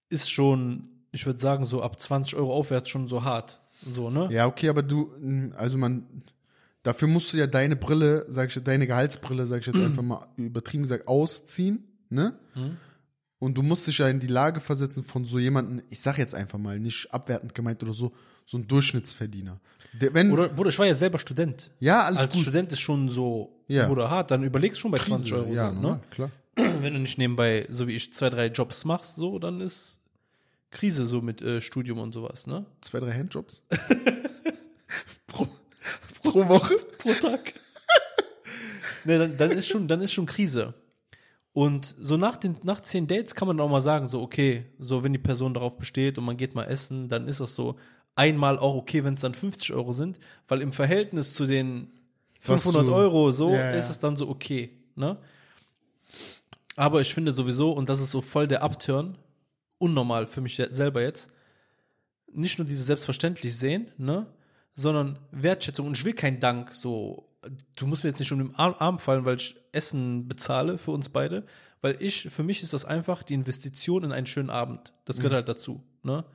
A: ist schon, ich würde sagen, so ab 20 Euro aufwärts schon so hart. So, ne?
B: Ja, okay, aber du, also man, dafür musst du ja deine Brille, sag ich, deine Gehaltsbrille, sag ich jetzt einfach mal übertrieben gesagt, ausziehen, ne? Und du musst dich ja in die Lage versetzen von so jemanden, ich sag jetzt einfach mal, nicht abwertend gemeint oder so, so ein Durchschnittsverdiener. Der, wenn,
A: Oder, Bruder, ich war ja selber Student.
B: ja, alles
A: Als
B: gut.
A: Student ist schon so,
B: Ja.
A: Bruder, hart, dann überlegst schon bei 20 Euro.
B: ja, normal,
A: ne?
B: klar.
A: Wenn du nicht nebenbei, so wie ich, zwei, drei Jobs machst, so, dann ist Krise so mit äh, Studium und sowas, ne?
B: Zwei, drei Handjobs. pro, Woche.
A: pro Tag. ne, dann, dann ist schon, dann ist schon Krise. Und so nach den, nach zehn Dates kann man auch mal sagen, so, okay, so, wenn die Person darauf besteht und man geht mal essen, dann ist das so einmal auch okay, wenn es dann 50 Euro sind, weil im Verhältnis zu den
B: Was
A: 500
B: du-
A: Euro so
B: Ja, ja.
A: ist es dann so okay, ne? Aber ich finde sowieso, und das ist so voll der Upturn, unnormal für mich selber jetzt, nicht nur diese selbstverständlich sehen, ne, sondern Wertschätzung. Und ich will keinen Dank, so, du musst mir jetzt nicht um den Arm, fallen, weil ich Essen bezahle für uns beide, weil ich, für mich ist das einfach die Investition in einen schönen Abend. Das gehört halt dazu, ne?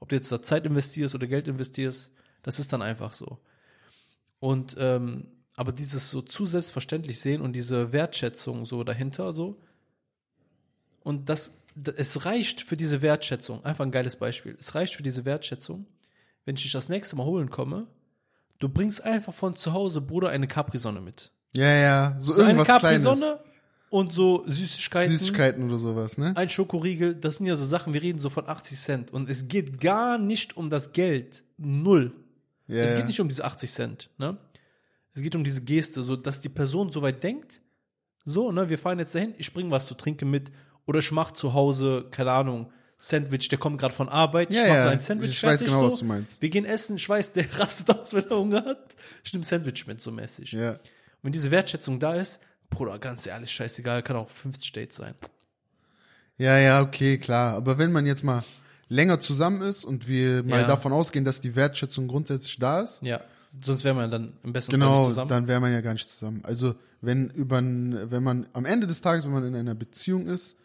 A: Ob du jetzt da Zeit investierst oder Geld investierst, das ist dann einfach so. Und, ähm, aber dieses so zu selbstverständlich sehen und diese Wertschätzung so dahinter, so, und das, d- es reicht für diese Wertschätzung, einfach ein geiles Beispiel. Es reicht für diese Wertschätzung, wenn ich dich das nächste Mal holen komme, du bringst einfach von zu Hause, Bruder, eine Capri-Sonne mit.
B: Ja, ja, so,
A: So eine
B: irgendwas Kleines.
A: Capri-Sonne und so Süßigkeiten.
B: Süßigkeiten oder sowas, ne?
A: Ein Schokoriegel, das sind ja so Sachen, wir reden so von 80 Cent. Und es geht gar nicht um das Geld. Null.
B: Ja,
A: es
B: ja.
A: geht nicht um diese 80 Cent, ne? Es geht um diese Geste, so dass die Person so weit denkt, so, ne, wir fahren jetzt dahin, ich bringe was zu trinken mit oder ich mach zu Hause, keine Ahnung, Sandwich, der kommt gerade von Arbeit,
B: Ja,
A: ich mach
B: ja,
A: so ein Sandwich
B: ich weiß
A: fertig,
B: genau,
A: so.
B: was du meinst.
A: Wir gehen essen, ich weiß, der rastet aus, wenn er Hunger hat. Ich nehme Sandwich mit, so mäßig.
B: Ja.
A: Und wenn diese Wertschätzung da ist, Bruder, ganz ehrlich, scheißegal, kann auch 50 Dates sein.
B: Ja, ja, okay, klar. Aber wenn man jetzt mal länger zusammen ist und wir mal
A: Ja.
B: davon ausgehen, dass die Wertschätzung grundsätzlich da ist,
A: Ja, sonst wäre man dann im besten Fall nicht
B: genau,
A: zusammen.
B: dann wäre man ja gar nicht zusammen. Also wenn über, wenn man am Ende des Tages, wenn man in einer Beziehung ist,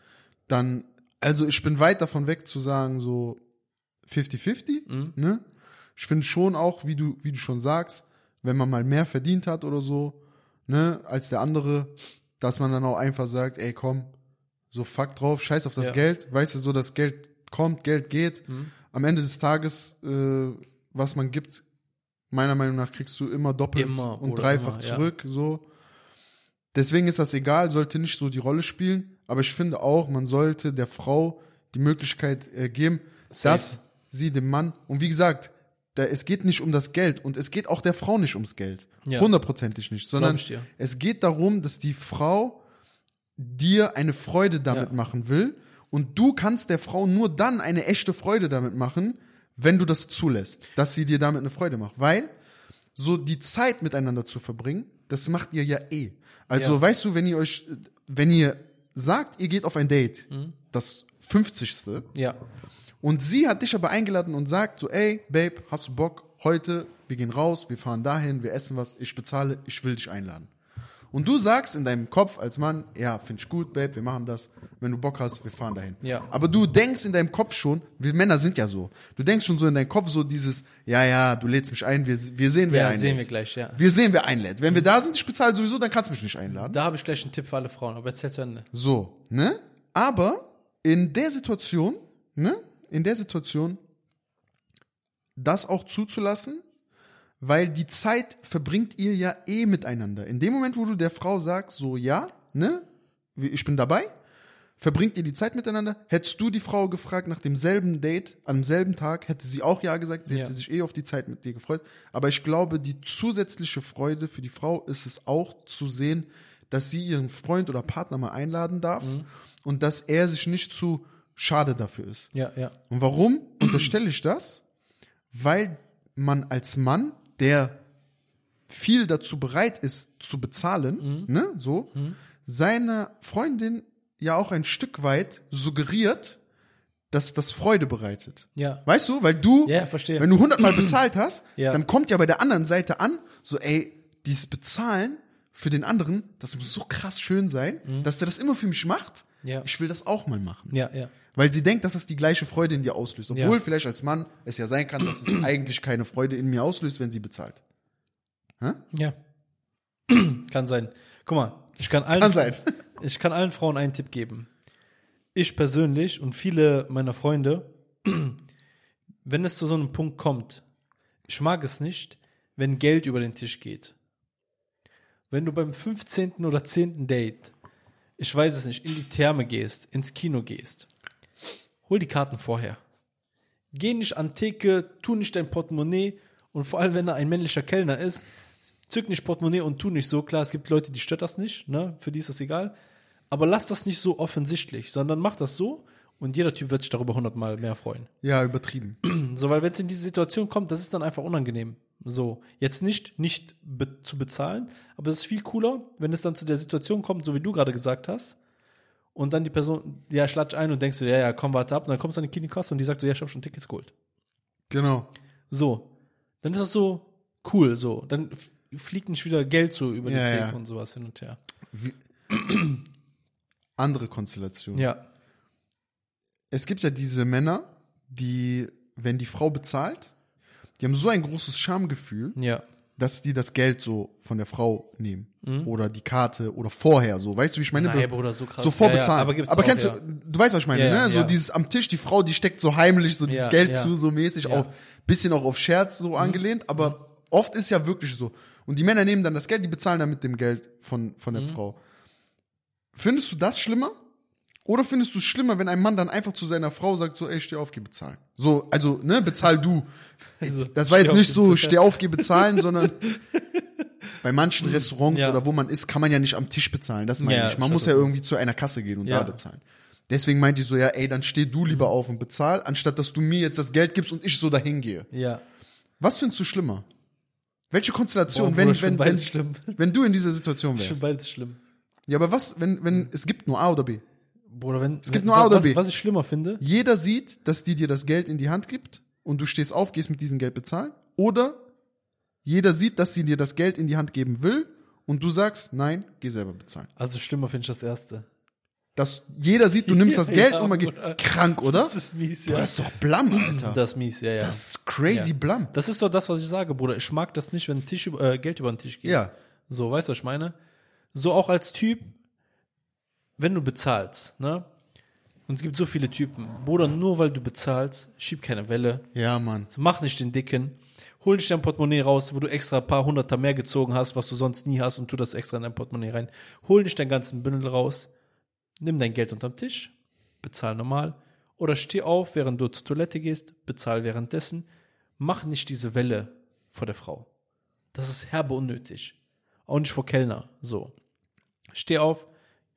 B: dann, also ich bin weit davon weg zu sagen so 50-50,
A: Mhm.
B: ne? Ich finde schon auch, wie du, wie du schon sagst, wenn man mal mehr verdient hat oder so, ne, als der andere, dass man dann auch einfach sagt, ey, komm, so fuck drauf, scheiß auf das
A: Ja.
B: Geld, weißt du, so das Geld kommt, Geld geht.
A: Mhm.
B: Am Ende des Tages, äh, was man gibt, meiner Meinung nach kriegst du immer doppelt
A: Immer,
B: und dreifach
A: immer, ja.
B: zurück, so. Deswegen ist das egal, sollte nicht so die Rolle spielen, aber ich finde auch, man sollte der Frau die Möglichkeit äh, geben,
A: Safe.
B: dass sie dem Mann, und wie gesagt, da, es geht nicht um das Geld und es geht auch der Frau nicht ums Geld.
A: Ja.
B: Hundertprozentig nicht, sondern es geht darum, dass die Frau dir eine Freude damit
A: Ja.
B: machen will und du kannst der Frau nur dann eine echte Freude damit machen, wenn du das zulässt, dass sie dir damit eine Freude macht, weil so die Zeit miteinander zu verbringen, das macht ihr ja eh. Also
A: Ja.
B: weißt du, wenn ihr euch, wenn ihr sagt, ihr geht auf ein Date,
A: Mhm.
B: das 50.
A: Ja,
B: Und sie hat dich aber eingeladen und sagt so, ey, Babe, hast du Bock? Heute, wir gehen raus, wir fahren dahin, wir essen was, ich bezahle, ich will dich einladen. Und du sagst in deinem Kopf als Mann, ja, finde ich gut, Babe, wir machen das. Wenn du Bock hast, wir fahren dahin.
A: Ja.
B: Aber du denkst in deinem Kopf schon, wir Männer sind ja so. Du denkst schon so in deinem Kopf so dieses, ja, ja, du lädst mich ein, wir, wir sehen, wer
A: ja
B: einlädt.
A: sehen wir gleich, ja.
B: Wir sehen, wer einlädt. Wenn wir da sind, ich bezahle sowieso, dann kannst du mich nicht einladen.
A: Da habe ich gleich einen Tipp für alle Frauen, aber erzähl zu Ende.
B: So, ne? Aber in der Situation, ne? In der Situation, das auch zuzulassen, weil die Zeit verbringt ihr ja eh miteinander. In dem Moment, wo du der Frau sagst, so, ja, ne? Ich bin dabei, verbringt ihr die Zeit miteinander. Hättest du die Frau gefragt nach demselben Date, am selben Tag, hätte sie auch ja gesagt, sie
A: Ja.
B: hätte sich eh auf die Zeit mit dir gefreut. Aber ich glaube, die zusätzliche Freude für die Frau ist es auch zu sehen, dass sie ihren Freund oder Partner mal einladen darf und dass er sich nicht zu schade dafür ist.
A: Ja, ja.
B: Und warum unterstelle ich das? Weil man als Mann, der viel dazu bereit ist zu bezahlen, ne, so, seiner Freundin ja auch ein Stück weit suggeriert, dass das Freude bereitet.
A: Ja.
B: Weißt du, weil du,
A: Ja, verstehe.
B: wenn du hundertmal bezahlt hast,
A: Ja.
B: dann kommt ja bei der anderen Seite an, so, ey, dieses Bezahlen für den anderen, das muss so krass schön sein, dass der das immer für mich macht.
A: Ja.
B: Ich will das auch mal machen.
A: Ja, ja.
B: Weil sie denkt, dass das die gleiche Freude in dir auslöst. Obwohl
A: Ja.
B: vielleicht als Mann es ja sein kann, dass es eigentlich keine Freude in mir auslöst, wenn sie bezahlt.
A: Ja. kann sein. Guck mal, ich kann allen,
B: Kann sein.
A: ich kann allen Frauen einen Tipp geben. Ich persönlich und viele meiner Freunde, wenn es zu so einem Punkt kommt, ich mag es nicht, wenn Geld über den Tisch geht. Wenn du beim 15. oder 10. Date, ich weiß es nicht, in die Therme gehst, ins Kino gehst, hol die Karten vorher. Geh nicht an Theke, tu nicht dein Portemonnaie und vor allem, wenn da ein männlicher Kellner ist, zück nicht Portemonnaie und tu nicht so. Klar, es gibt Leute, die stört das nicht, ne? Für die ist das egal. Aber lass das nicht so offensichtlich, sondern mach das so und jeder Typ wird sich darüber hundertmal mehr freuen.
B: Ja, übertrieben.
A: So, weil wenn es in diese Situation kommt, das ist dann einfach unangenehm. So, jetzt nicht, nicht be zu bezahlen, aber es ist viel cooler, wenn es dann zu der Situation kommt, so wie du gerade gesagt hast, und dann die Person, ja, schlatsch ein und denkst du, ja, ja, komm, warte ab, und dann kommst du an die Kinikasse und die sagt so, ja, ich hab schon Tickets geholt.
B: Genau.
A: So, dann ist es so, cool, so. Dann fliegt nicht wieder Geld so über
B: Ja,
A: die Theke
B: ja.
A: und sowas hin und her.
B: Wie, andere Konstellation.
A: Ja.
B: Es gibt ja diese Männer, die, wenn die Frau bezahlt, die haben so ein großes Schamgefühl,
A: Ja.
B: dass die das Geld so von der Frau nehmen. Oder die Karte oder vorher so. Weißt du, wie ich meine?
A: Mhm. Nein, Bruder, so krass.
B: So vorbezahlen.
A: Ja, ja, aber gibt's
B: aber
A: auch,
B: kennst du, du weißt, was ich meine, ne? So dieses am Tisch, die Frau, die steckt so heimlich so dieses Geld zu, so mäßig.
A: Mhm.
B: auf, bisschen auch auf Scherz so angelehnt, aber oft ist ja wirklich so. Und die Männer nehmen dann das Geld, die bezahlen dann mit dem Geld von, von
A: Mhm.
B: der Frau. Findest du das schlimmer? Oder findest du es schlimmer, wenn ein Mann dann einfach zu seiner Frau sagt, so, ey, steh auf, geh bezahlen? So, also, ne, bezahl du.
A: Also,
B: das war jetzt nicht so, steh auf, geh bezahlen, sondern bei manchen Restaurants
A: Ja.
B: oder wo man ist, kann man ja nicht am Tisch bezahlen. Das meine
A: Ja,
B: ich. Man muss ja irgendwie zu einer Kasse gehen und
A: Ja.
B: da bezahlen. Deswegen meinte ich so, ja, ey, dann steh du lieber auf und bezahl, anstatt dass du mir jetzt das Geld gibst und ich so dahin gehe.
A: Ja.
B: Was findest du schlimmer? Welche
A: Boah,
B: Konstellation,
A: Bruder,
B: wenn, wenn, wenn, wenn du in dieser Situation
A: Ich finde
B: wärst?
A: beides schlimm.
B: Ja, aber was, wenn, wenn, es gibt nur A oder B.
A: Bruder, wenn.
B: Es gibt nur A oder
A: was,
B: B.
A: Was ich schlimmer finde,
B: Jeder sieht, dass die dir das Geld in die Hand gibt und du stehst auf, gehst mit diesem Geld bezahlen. Oder jeder sieht, dass sie dir das Geld in die Hand geben will und du sagst, nein, geh selber bezahlen.
A: also schlimmer finde ich das erste.
B: Dass jeder sieht, du nimmst das Geld
A: ja,
B: und man geht,
A: Bruder.
B: krank, oder?
A: Das ist mies,
B: Boah,
A: ja.
B: das ist doch blam, Alter.
A: Das ist mies, ja, ja.
B: Das ist crazy
A: Ja.
B: blam.
A: Das ist doch das, was ich sage, Bruder. Ich mag das nicht, wenn Tisch äh, Geld über den Tisch geht.
B: Ja.
A: So, weißt du, was ich meine? So auch als Typ, wenn du bezahlst, ne? Und es gibt so viele Typen. Bruder, nur weil du bezahlst, schieb keine Welle.
B: Ja, Mann.
A: Mach nicht den Dicken. Hol nicht dein Portemonnaie raus, wo du extra ein paar Hunderter mehr gezogen hast, was du sonst nie hast und tu das extra in dein Portemonnaie rein. Hol nicht deinen ganzen Bündel raus. Nimm dein Geld unterm Tisch. Bezahl normal. Oder steh auf, während du zur Toilette gehst. Bezahl währenddessen. Mach nicht diese Welle vor der Frau. Das ist herbe unnötig. Auch nicht vor Kellner. So. Steh auf,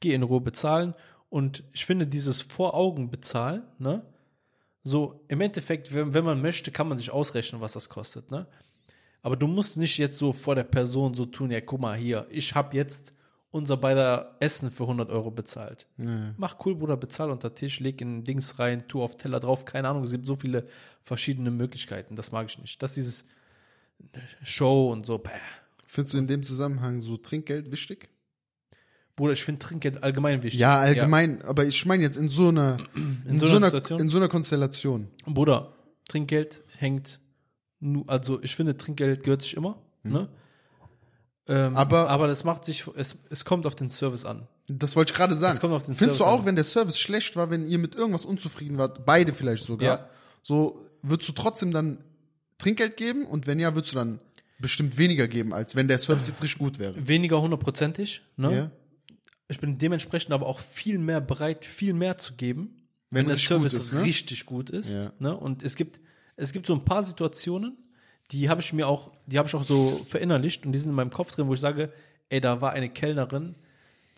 A: geh in Ruhe bezahlen. Und ich finde, dieses vor Augen bezahlen, ne? So, im Endeffekt, wenn, wenn man möchte, kann man sich ausrechnen, was das kostet, ne? Aber du musst nicht jetzt so vor der Person so tun, ja, guck mal hier, ich habe jetzt unser beider Essen für 100 Euro bezahlt. Mach cool, Bruder, bezahl unter Tisch, leg in Dings rein, tu auf Teller drauf, keine Ahnung, es gibt so viele verschiedene Möglichkeiten, das mag ich nicht. Das ist dieses Show und so, bäh.
B: Findest du in dem Zusammenhang so Trinkgeld wichtig?
A: Bruder, ich finde Trinkgeld allgemein wichtig.
B: Ja, allgemein. Aber ich meine jetzt in so einer, in,
A: so
B: so,
A: einer Situation?
B: in so einer Konstellation.
A: Bruder, Trinkgeld hängt, nu, also ich finde, Trinkgeld gehört sich immer, ne? Ähm,
B: Mhm. Aber-
A: aber das macht sich, es, es kommt auf den Service an.
B: Das wollte ich gerade sagen.
A: Das kommt auf den
B: Findest du
A: Service
B: auch,
A: an.
B: wenn der Service schlecht war, wenn ihr mit irgendwas unzufrieden wart, beide vielleicht sogar,
A: Ja.
B: so würdest du trotzdem dann Trinkgeld geben und wenn ja, würdest du dann bestimmt weniger geben, als wenn der Service jetzt richtig gut wäre.
A: Weniger hundertprozentig, ne?
B: Ja?
A: Ich bin dementsprechend aber auch viel mehr bereit, viel mehr zu geben,
B: Wenn
A: wenn, der Service
B: gut ist, ne?
A: richtig gut ist.
B: Ja.
A: Ne? Und es gibt, es gibt so ein paar Situationen, die habe ich mir auch, die habe ich auch so verinnerlicht und die sind in meinem Kopf drin, wo ich sage, ey, da war eine Kellnerin,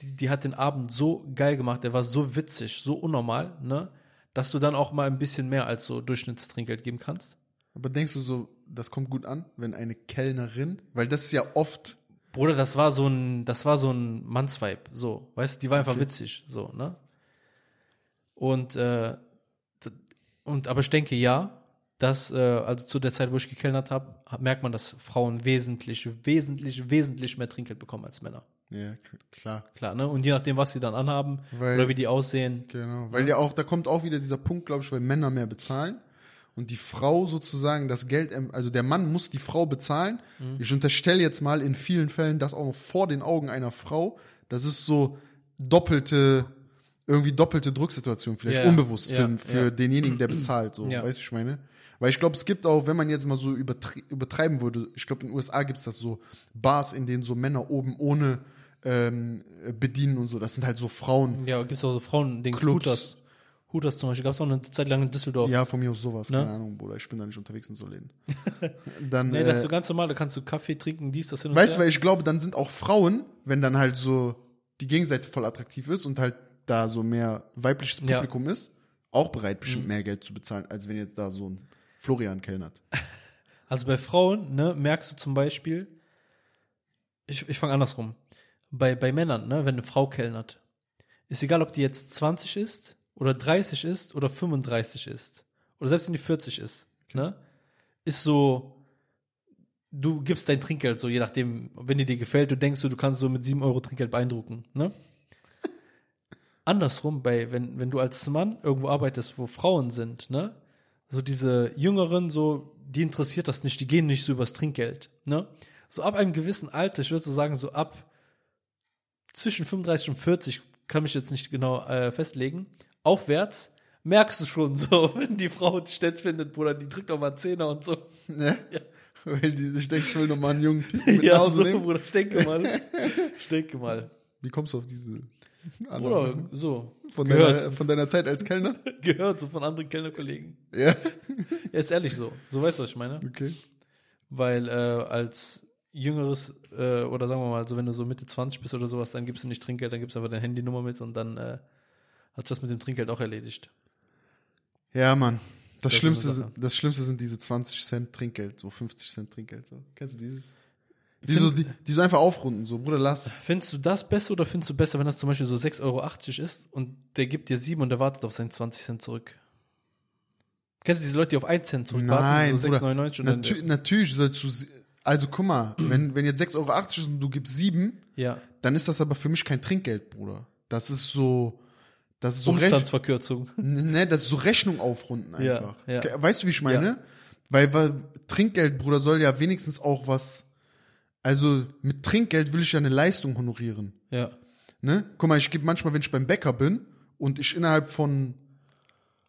A: die, die hat den Abend so geil gemacht, der war so witzig, so unnormal, ne? Dass du dann auch mal ein bisschen mehr als so Durchschnittstrinkgeld geben kannst.
B: Aber denkst du so, das kommt gut an, wenn eine Kellnerin, weil das ist ja oft,
A: Bruder, das war so ein, das war so ein Mannsvibe, so, weißt du, die war einfach witzig, so, ne? Und, äh, und, aber ich denke, ja, dass, äh, also zu der Zeit, wo ich gekellnert habe, merkt man, dass Frauen wesentlich, wesentlich, wesentlich mehr Trinkgeld bekommen als Männer.
B: ja, klar,
A: Klar, ne? Und je nachdem, was sie dann anhaben
B: Weil-
A: oder wie die aussehen.
B: genau, weil ja auch, da kommt auch wieder dieser Punkt, glaube ich, weil Männer mehr bezahlen und die Frau sozusagen das Geld, also der Mann muss die Frau bezahlen.
A: Mhm.
B: Ich unterstelle jetzt mal in vielen Fällen das auch noch vor den Augen einer Frau. Das ist so doppelte, irgendwie doppelte Drucksituation, vielleicht
A: Ja,
B: unbewusst für,
A: ja,
B: für
A: ja.
B: denjenigen, der bezahlt. So, weißt du, ich meine? Weil ich glaube, es gibt auch, wenn man jetzt mal so übertri übertreiben würde, ich glaube, in den USA gibt es das so Bars, in denen so Männer oben ohne ähm, bedienen und so. Das sind halt so Frauen.
A: Ja, gibt's auch so Frauen-Dings,
B: Clubs.
A: Hooters zum Beispiel, gab's auch eine Zeit lang in Düsseldorf.
B: Ja, von mir aus sowas,
A: Ne?
B: keine Ahnung, Bruder. Ich bin da nicht unterwegs in so Läden. Dann,
A: Nee, das ist
B: äh,
A: so ganz normal, da kannst du Kaffee trinken, dies, das hin und
B: weißt du, weil ich glaube, dann sind auch Frauen, wenn dann halt so die Gegenseite voll attraktiv ist und halt da so mehr weibliches
A: Ja. Mhm.
B: Publikum ist, auch bereit, bestimmt mehr Geld zu bezahlen, als wenn jetzt da so ein Florian kellnert.
A: Also bei Frauen, ne, merkst du zum Beispiel, ich, ich fange andersrum. Bei, bei Männern, ne, wenn eine Frau kellnert, ist egal, ob die jetzt 20 ist oder 30 ist oder 35 ist oder selbst wenn die 40 ist, ne, ist so, du gibst dein Trinkgeld so, je nachdem, wenn dir dir gefällt, du denkst so, du kannst so mit 7 Euro Trinkgeld beeindrucken, ne? Andersrum, bei, wenn, wenn du als Mann irgendwo arbeitest, wo Frauen sind, ne? So diese Jüngeren, so, die interessiert das nicht, die gehen nicht so übers Trinkgeld, ne? So ab einem gewissen Alter, ich würde so sagen, so ab zwischen 35 und 40, kann mich jetzt nicht genau äh, festlegen, aufwärts, merkst du schon so, wenn die Frau dich nett findet, Bruder, die drückt auch mal Zehner und so.
B: Ne? Weil die sich denkt, ich will nochmal einen jungen Typen mit
A: Ja,
B: nach Hause
A: so,
B: nehmen.
A: Bruder, ich denke mal. Ich denke mal.
B: Wie kommst du auf diese
A: Bruder, so.
B: von, deiner, von deiner Zeit als Kellner?
A: Gehört so von anderen Kellnerkollegen.
B: Ja.
A: Ja, ist ehrlich so. So weißt du, was ich meine?
B: Okay.
A: Weil äh, als jüngeres, äh, oder sagen wir mal, so wenn du so Mitte 20 bist oder sowas, dann gibst du nicht Trinkgeld, dann gibst du einfach deine Handynummer mit und dann äh, hat das mit dem Trinkgeld auch erledigt.
B: Ja, Mann. Das,
A: Das
B: Schlimmste, das Schlimmste sind diese 20 Cent Trinkgeld, so 50 Cent Trinkgeld. So. Kennst du dieses? Die
A: Find-
B: so, die, die so einfach aufrunden, so, Bruder, lass.
A: Findest du das besser oder findest du besser, wenn das zum Beispiel so 6,80 Euro ist und der gibt dir 7 und der wartet auf seinen 20 Cent zurück? Kennst du diese Leute, die auf 1 Cent zurück
B: Nein,
A: warten, so
B: Bruder.
A: 6,99 und dann,
B: Natü natürlich sollst du, also guck mal, wenn, wenn jetzt 6,80 Euro ist und du gibst 7,
A: ja,
B: dann ist das aber für mich kein Trinkgeld, Bruder. Das ist so, das ist so
A: Umstandsverkürzung.
B: ne, das ist so Rechnung aufrunden
A: Ja,
B: einfach.
A: ja.
B: Ke- Weißt du, wie ich meine? Weil, weil Trinkgeld, Bruder, soll ja wenigstens auch was, also mit Trinkgeld will ich ja eine Leistung honorieren.
A: Ja,
B: Ne? Guck mal, ich gebe manchmal, wenn ich beim Bäcker bin und ich innerhalb von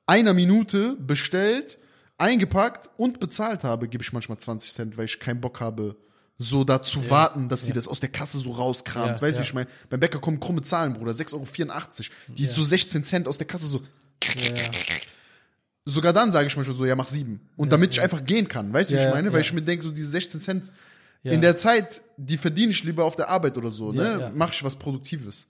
B: einer Minute bestellt, eingepackt und bezahlt habe, gebe ich manchmal 20 Cent, weil ich keinen Bock habe, so da zu warten, dass die das aus der Kasse so rauskramt.
A: Ja,
B: weißt du,
A: ja.
B: wie ich meine? Beim Bäcker kommen krumme Zahlen, Bruder, 6,84 Euro. Die so 16 Cent aus der Kasse so.
A: ja, ja.
B: Sogar dann sage ich manchmal so, ja, mach sieben. Und damit ich einfach gehen kann, weißt du, wie
A: Ja,
B: ich meine?
A: ja.
B: Weil ich mir denke, so diese 16 Cent
A: Ja.
B: in der Zeit, die verdiene ich lieber auf der Arbeit oder so,
A: Ja,
B: ne?
A: ja.
B: Mach ich was Produktives.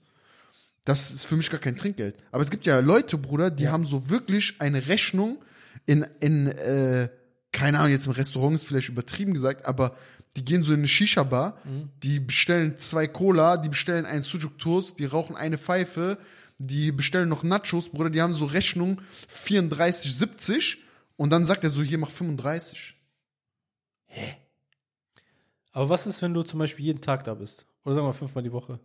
B: Das ist für mich gar kein Trinkgeld. Aber es gibt ja Leute, Bruder, die
A: Ja.
B: haben so wirklich eine Rechnung in, in äh, keine Ahnung, jetzt im Restaurant ist vielleicht übertrieben gesagt, aber die gehen so in eine Shisha-Bar,
A: Mhm.
B: die bestellen zwei Cola, die bestellen einen Sujuk Toast, die rauchen eine Pfeife, die bestellen noch Nachos, Bruder, die haben so Rechnung 34,70 und dann sagt er so, hier mach 35.
A: Aber was ist, wenn du zum Beispiel jeden Tag da bist? Oder sagen wir fünfmal die Woche?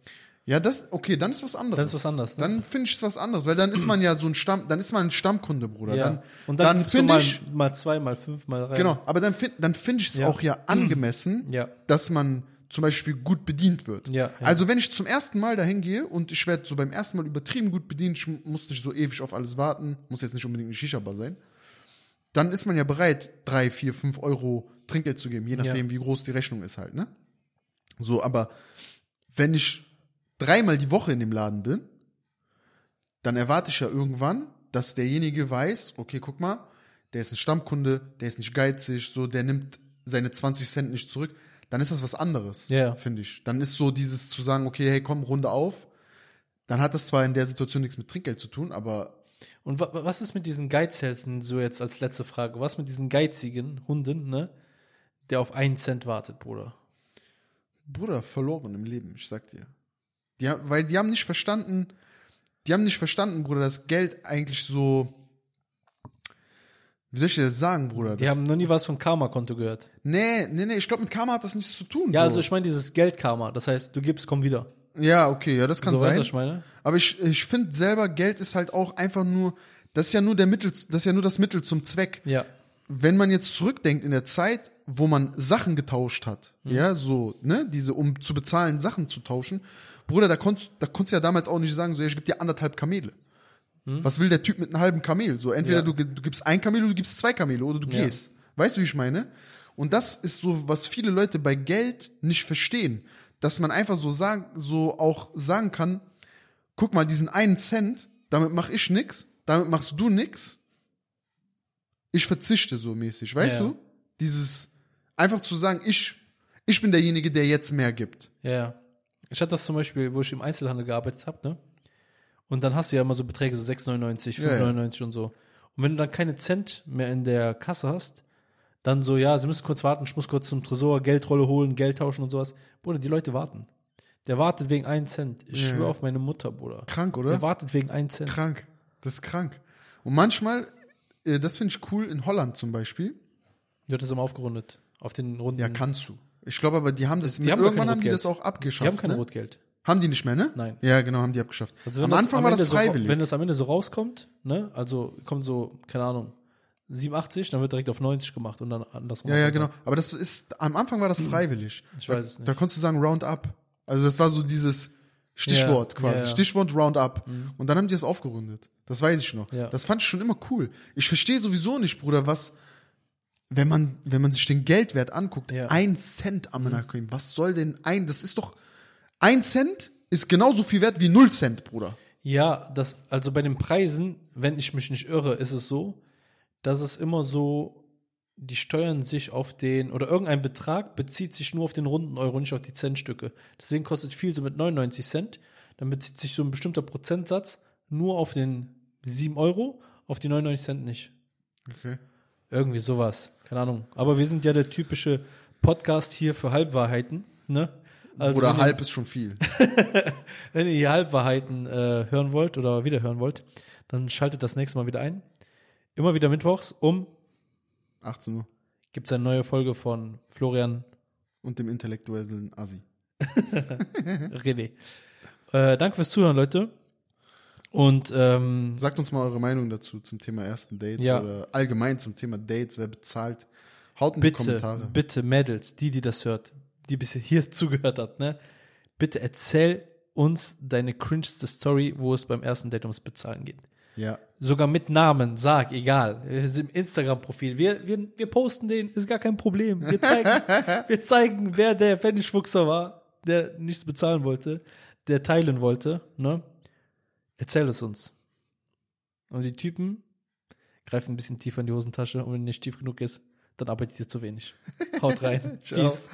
B: Ja, das, okay, dann ist was anderes.
A: Dann ist was anderes, ne?
B: Dann finde ich es was anderes, weil dann ist man ja so ein Stamm, dann ist man ein Stammkunde, Bruder.
A: ja.
B: Dann,
A: und dann,
B: dann finde ich,
A: mal zwei, mal fünf, mal drei.
B: genau, aber dann finde dann find ich es
A: Ja.
B: auch ja angemessen,
A: Ja.
B: dass man zum Beispiel gut bedient wird.
A: Ja, ja.
B: Also wenn ich zum ersten Mal dahin gehe und ich werde so beim ersten Mal übertrieben gut bedient, ich muss nicht so ewig auf alles warten, muss jetzt nicht unbedingt eine Shisha-Bar sein, dann ist man ja bereit, drei, vier, fünf Euro Trinkgeld zu geben, je nachdem,
A: Ja.
B: wie groß die Rechnung ist halt, ne? So, aber wenn ich dreimal die Woche in dem Laden bin, dann erwarte ich ja irgendwann, dass derjenige weiß, okay, guck mal, der ist ein Stammkunde, der ist nicht geizig, so, der nimmt seine 20 Cent nicht zurück, dann ist das was anderes,
A: Ja.
B: finde ich. Dann ist so dieses zu sagen, okay, hey, komm, Runde auf. Dann hat das zwar in der Situation nichts mit Trinkgeld zu tun, aber
A: Und wa- was ist mit diesen Geizhälsen, so jetzt als letzte Frage, was mit diesen geizigen Hunden, ne, der auf einen Cent wartet, Bruder?
B: Bruder, verloren im Leben, ich sag dir. Die, weil die haben nicht verstanden, die haben nicht verstanden, Bruder, dass Geld eigentlich so, wie soll ich dir das sagen, Bruder?
A: Die
B: das,
A: haben noch nie was von Karma-Konto gehört.
B: nee, nee, nee, ich glaube, mit Karma hat das nichts zu tun.
A: Ja,
B: so.
A: also ich meine dieses Geld-Karma, das heißt, du gibst, komm wieder.
B: ja, okay, ja, das kann
A: so weißt du,
B: sein.
A: was ich meine?
B: Aber ich, ich finde selber, Geld ist halt auch einfach nur, das ist ja nur der Mittel, das ist ja nur das Mittel zum Zweck.
A: Ja.
B: wenn man jetzt zurückdenkt in der Zeit, wo man Sachen getauscht hat,
A: Mhm.
B: ja, so, ne, diese, um zu bezahlen, Sachen zu tauschen, Bruder, da konntest, da konntest du ja damals auch nicht sagen, so, ja, ich gebe dir anderthalb Kamele. Was will der Typ mit einem halben Kamel? So, entweder
A: Mhm. Ja.
B: du, du gibst ein Kamel oder du gibst zwei Kamele oder du
A: Ja.
B: gehst. Weißt du, wie ich meine? Und das ist so, was viele Leute bei Geld nicht verstehen. Dass man einfach so sagen, so auch sagen kann, guck mal, diesen einen Cent, damit mach ich nix, damit machst du nix. Ich verzichte so mäßig, weißt
A: Ja.
B: du? Dieses, einfach zu sagen, ich, ich bin derjenige, der jetzt mehr gibt.
A: Ja, ja. Ich hatte das zum Beispiel, wo ich im Einzelhandel gearbeitet habe, ne? Und dann hast du ja immer so Beträge, so 6,99,
B: Ja, ja.
A: 5,99 und so. Und wenn du dann keine Cent mehr in der Kasse hast, dann so, ja, sie müssen kurz warten, ich muss kurz zum Tresor Geldrolle holen, Geld tauschen und sowas. Bruder, die Leute warten. Der wartet wegen 1 Cent. Ich
B: Ja.
A: schwöre auf meine Mutter, Bruder.
B: Krank, oder?
A: Der wartet wegen 1 Cent.
B: Krank. Das ist krank. Und manchmal, äh, das finde ich cool, in Holland zum Beispiel,
A: Wird das immer aufgerundet. Auf den Runden.
B: Ja, kannst du. Ich glaube aber, die haben das,
A: die haben
B: irgendwann haben die das auch abgeschafft.
A: Die haben kein
B: ne?
A: Rotgeld.
B: Haben die nicht mehr, ne?
A: Nein.
B: Ja, genau, haben die abgeschafft.
A: Also
B: Am Anfang war das freiwillig.
A: So, wenn das am Ende so rauskommt, ne, also kommt so, keine Ahnung, 87, dann wird direkt auf 90 gemacht und dann andersrum.
B: ja, ja, genau. Aber das ist, am Anfang war das freiwillig.
A: Ich weiß es
B: Da
A: nicht.
B: konntest du sagen Roundup. Also das war so dieses Stichwort
A: Ja,
B: quasi.
A: ja, ja.
B: Stichwort Roundup. Und dann haben die das aufgerundet. Das weiß ich noch.
A: Ja.
B: Das fand ich schon immer cool. Ich verstehe sowieso nicht, Bruder, was, wenn man, wenn man sich den Geldwert anguckt,
A: Ja.
B: ein Cent Amanakrim, was soll denn ein, das ist doch, ein Cent ist genauso viel wert wie null Cent, Bruder.
A: Ja, das, also bei den Preisen, wenn ich mich nicht irre, ist es so, dass es immer so, die steuern sich auf den, oder irgendein Betrag bezieht sich nur auf den runden Euro, nicht auf die Centstücke. Deswegen kostet viel so mit 99 Cent. Dann bezieht sich so ein bestimmter Prozentsatz nur auf den 7 Euro, auf die 99 Cent nicht.
B: Okay.
A: Irgendwie sowas. Keine Ahnung. Aber wir sind ja der typische Podcast hier für Halbwahrheiten, ne? Also
B: Oder
A: wenn ihr-
B: halb ist schon viel.
A: wenn ihr die Halbwahrheiten äh, hören wollt oder wieder hören wollt, dann schaltet das nächste Mal wieder ein. Immer wieder mittwochs um
B: 18 Uhr.
A: gibt es eine neue Folge von Florian
B: Und dem intellektuellen Assi.
A: René. Äh, danke fürs Zuhören, Leute. Und ähm,
B: Sagt uns mal eure Meinung dazu zum Thema ersten Dates
A: Ja.
B: oder allgemein zum Thema Dates, wer bezahlt. Haut in die
A: bitte,
B: Kommentare.
A: bitte, Mädels, die, die das hört, die bisher hier zugehört hat, ne? Bitte erzähl uns deine cringeste Story, wo es beim ersten Date ums Bezahlen geht.
B: Ja.
A: Sogar mit Namen, sag, egal. Wir sind im Instagram-Profil. Wir, wir, wir posten den, ist gar kein Problem. Wir zeigen, wir zeigen, wer der Pfennigfuchser war, der nichts bezahlen wollte, der teilen wollte, ne? Erzähl es uns. Und die Typen greifen ein bisschen tiefer in die Hosentasche und wenn nicht tief genug ist, dann arbeitet ihr zu wenig. Haut rein.
B: Ciao.
A: Peace.